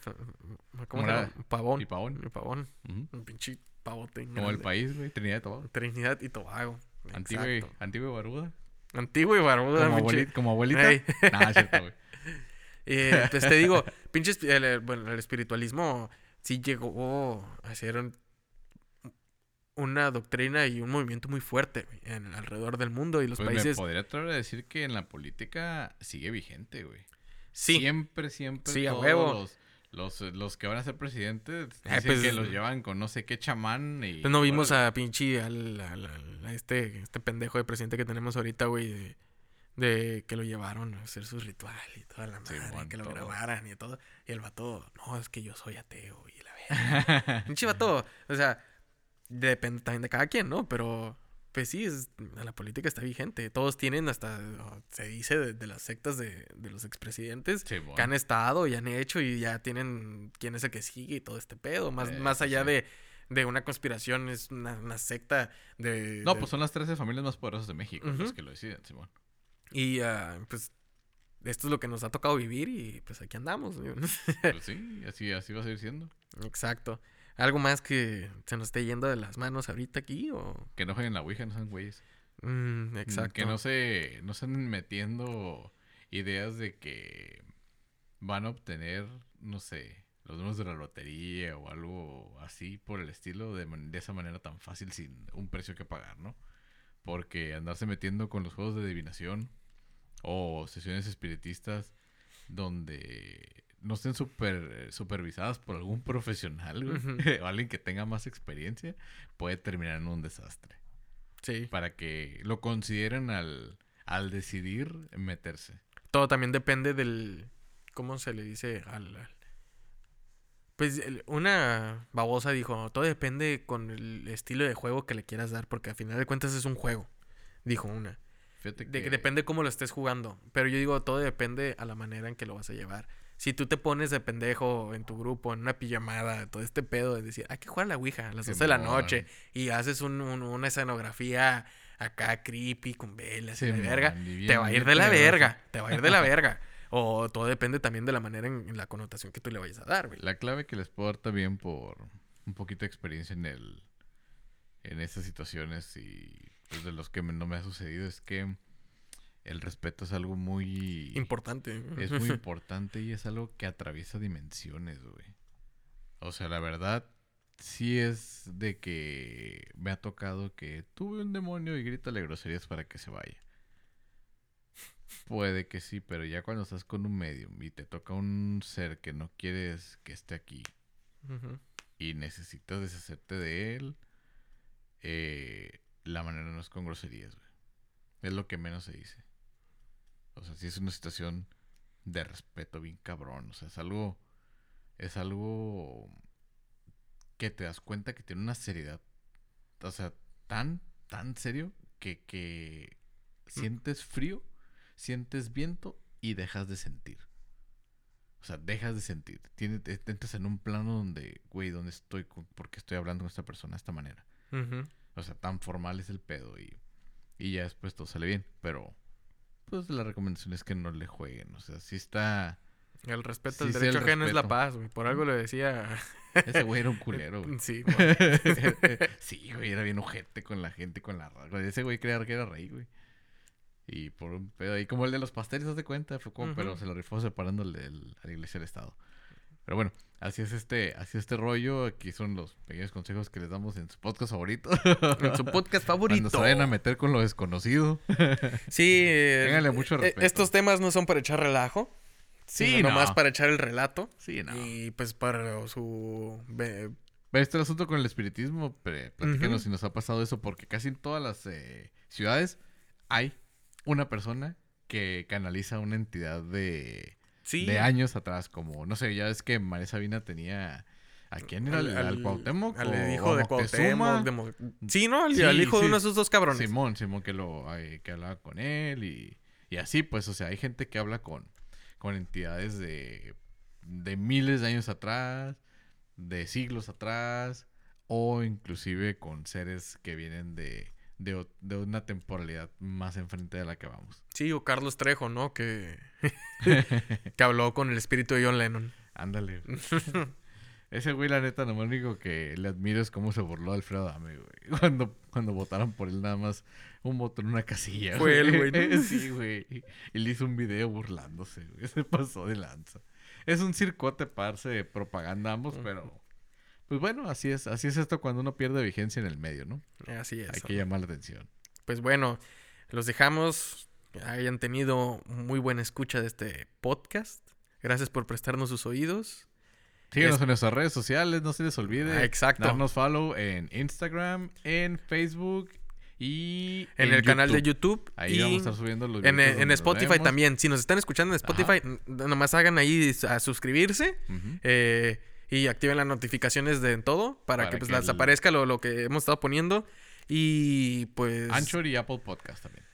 ¿Cómo se llama? Pavón.
Y Pavón.
Y Pavón. Un pinche pavote.
Como el país, güey. Trinidad y Tobago.
Trinidad y Tobago.
Antigua. Antigua y Barbuda.
Antigua y barbuda.
Como, abuelita, como abuelita.
Ey. [LAUGHS]
Nah, es cierto, güey. [LAUGHS]
Eh, pues te digo, pinche espi- el, bueno, el espiritualismo sí llegó a ser un- una doctrina y un movimiento muy fuerte en, alrededor del mundo y los
Pues me
países.
podría atrever a decir que en la política sigue vigente, güey.
Sí,
Siempre, siempre.
Sí, a huevo.
Los, los, los que van a ser presidentes
Eh, pues,
que los llevan con no sé qué chamán y...
pues no vimos a pinche al, al- al- a este, este pendejo de presidente que tenemos ahorita, güey, de, de que lo llevaron a hacer su ritual y toda la madre,
Simón,
que lo grabaran y todo. Y el vato, no, es que yo soy ateo y la verga. [LAUGHS] Pinche vato, o sea, depende también de cada quien, ¿no? Pero, pues sí, es- la política está vigente. Todos tienen hasta, se dice, de, de las sectas de, de los expresidentes que han estado y han hecho y ya tienen quién es el que sigue y todo este pedo. Más,
Eh,
más allá
sí.
de, de una conspiración, es una, una secta de...
No, pues son las 13 familias más poderosas de México
Ujú.
los que lo deciden, Simón.
Y ah, pues esto es lo que nos ha tocado vivir y pues aquí andamos.
Pues sí, así, así va a seguir siendo. [LAUGHS]
Exacto. ¿Algo más que se nos esté yendo de las manos ahorita aquí o...?
Que no jueguen la Ouija, no sean güeyes.
Mm, exacto.
Que no se, no anden metiendo ideas de que van a obtener, no sé, los números de la lotería o algo así por el estilo de, de esa manera tan fácil sin un precio que pagar, ¿no? Porque andarse metiendo con los juegos de adivinación o sesiones espiritistas donde no estén super, supervisadas por algún profesional güey, [LAUGHS] o alguien que tenga más experiencia, puede terminar en un desastre
Sí.
para que lo consideren al, al decidir meterse.
Todo también depende del... ¿Cómo se le dice? Al... al- Pues el- una babosa dijo, todo depende con el estilo de juego que le quieras dar, porque al final de cuentas es un juego, dijo una.
Fíjate
De,
que...
Depende cómo lo estés jugando. Pero yo digo, todo depende a la manera en que lo vas a llevar. Si tú te pones de pendejo en tu grupo, en una pijamada, todo este pedo de decir, hay que jugar a la Ouija a las 12 de la noche y haces un- un- una escenografía acá creepy con velas y la verga, te va a ir de la verga, te va a ir de la verga. O todo depende también de la manera en, en la connotación que tú le vayas a dar, güey.
La clave que les puedo dar también por un poquito de experiencia en el en estas situaciones y pues, de los que me- no me ha sucedido es que el respeto es algo muy
Importante.
es muy [LAUGHS] importante y es algo que atraviesa dimensiones, güey. O sea, la verdad sí es de que me ha tocado que tuve un demonio y grítale groserías para que se vaya. Puede que sí, pero ya cuando estás con un medium y te toca un ser que no quieres que esté aquí y necesitas deshacerte de él, eh, la manera no es con groserías, güey. Es lo que menos se dice. O sea, sí es una situación de respeto bien cabrón. O sea, es algo. Es algo que te das cuenta que tiene una seriedad. O sea, tan, tan serio que, que sientes frío, sientes viento y dejas de sentir. O sea, dejas de sentir. Tienes, entras en un plano donde, güey, ¿dónde estoy? ¿Por qué estoy hablando con esta persona de esta manera? O sea, tan formal es el pedo y, y ya después todo sale bien. Pero, pues la recomendación es que no le jueguen. O sea, sí está...
El respeto al
sí,
derecho ajeno es la paz, güey. Por algo le decía. [LAUGHS]
Ese güey era un culero, güey. [LAUGHS]
Sí, [LAUGHS] güey.
sí, güey, era bien ojete con la gente, con la. Ese güey creía que era rey, güey. Y por un pedo ahí, como el de los pasteles, haz de cuenta, fue como, pero se lo rifó separándole el- a la iglesia del Estado. Pero bueno, así es este, así es este rollo. Aquí son los pequeños consejos que les damos en su podcast favorito.
En su podcast [LAUGHS]
Cuando
favorito.
se vayan a meter con lo desconocido. [LAUGHS]
Sí, [LAUGHS]
Ténganle mucho
eh,
respeto.
Estos temas no son para echar relajo.
Sí, no.
nomás para echar el relato.
Sí, no.
Y pues para su. ve-
Pero este asunto con el espiritismo,
Ujú.
si nos ha pasado eso, porque casi en todas las eh, ciudades hay una persona que canaliza una entidad de,
Sí.
de años atrás, como, no sé, ya es que María Sabina tenía... ¿A quién era? ¿Al, al Cuauhtémoc?
Al hijo de? Cuauhtémoc. de Mo- Sí, ¿no? Al,
Sí,
al hijo de uno de esos dos cabrones.
Simón, Simón que lo ay, que hablaba con él y, y así, pues, o sea, hay gente que habla con, con entidades de, de miles de años atrás, de siglos atrás, o inclusive con seres que vienen de, de, de una temporalidad más enfrente de la que vamos.
Sí, o Carlos Trejo, ¿no? Que, [LAUGHS] que habló con el espíritu de John Lennon.
Ándale. [LAUGHS] Ese güey, la neta, lo único que le admiro es cómo se burló Alfredo Adame, güey. [LAUGHS] Cuando, cuando votaron por él nada más un voto en una casilla,
Fue él, güey, ¿no?
sí, güey. Y le hizo un video burlándose, güey. Se pasó de lanza. Es un circote parse de propaganda ambos, pero... Pues bueno, así es. Así es esto cuando uno pierde vigencia en el medio, ¿no?
Así es.
Hay que llamar la atención.
Pues bueno, los dejamos. Hayan tenido muy buena escucha de este podcast. Gracias por prestarnos sus oídos.
Síguenos
Es-
en nuestras redes sociales, no se les olvide.
Ah, exacto.
Darnos follow en Instagram, en Facebook y
En, el canal de YouTube.
Ahí
y
vamos a estar subiendo los
en,
videos
en
nos
Spotify también. Si nos están escuchando en Spotify, n- nomás hagan ahí a suscribirse. Eh, y activen las notificaciones de todo para,
Para
que pues
que
les
el-
aparezca lo, lo que hemos estado poniendo. Y pues...
Anchor y Apple Podcast también.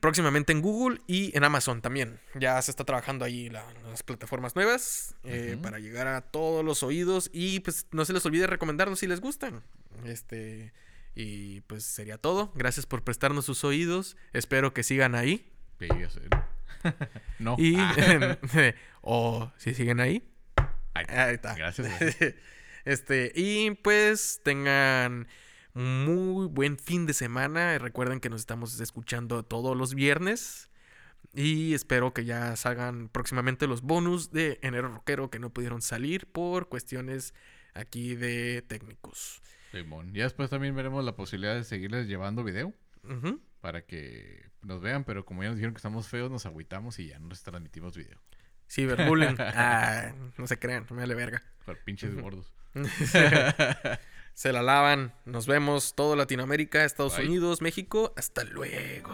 Próximamente en Google y en Amazon también. Ya se está trabajando ahí la- las plataformas nuevas eh, para llegar a todos los oídos y pues no se les olvide recomendarnos si les gustan. Este y pues sería todo. Gracias por prestarnos sus oídos. Espero que sigan ahí [LAUGHS]
no.
y
Ah. [LAUGHS]
o si siguen ahí.
Ahí
Ahí está. [LAUGHS]
Gracias.
Este, y pues tengan muy buen fin de semana. Recuerden que nos estamos escuchando todos los viernes. Y espero que ya salgan próximamente los bonus de Enero Rockero que no pudieron salir por cuestiones aquí de técnicos.
Simón. Ya después también veremos la posibilidad de seguirles llevando video para que nos vean, pero como ya nos dijeron que estamos feos, nos agüitamos y ya no les transmitimos video.
Cyberbullying. [LAUGHS] ah, no se crean, me vale verga.
Por pinches gordos. [LAUGHS]
Se la lavan. Nos vemos todo Latinoamérica, Estados
Bye.
Unidos, México. Hasta luego.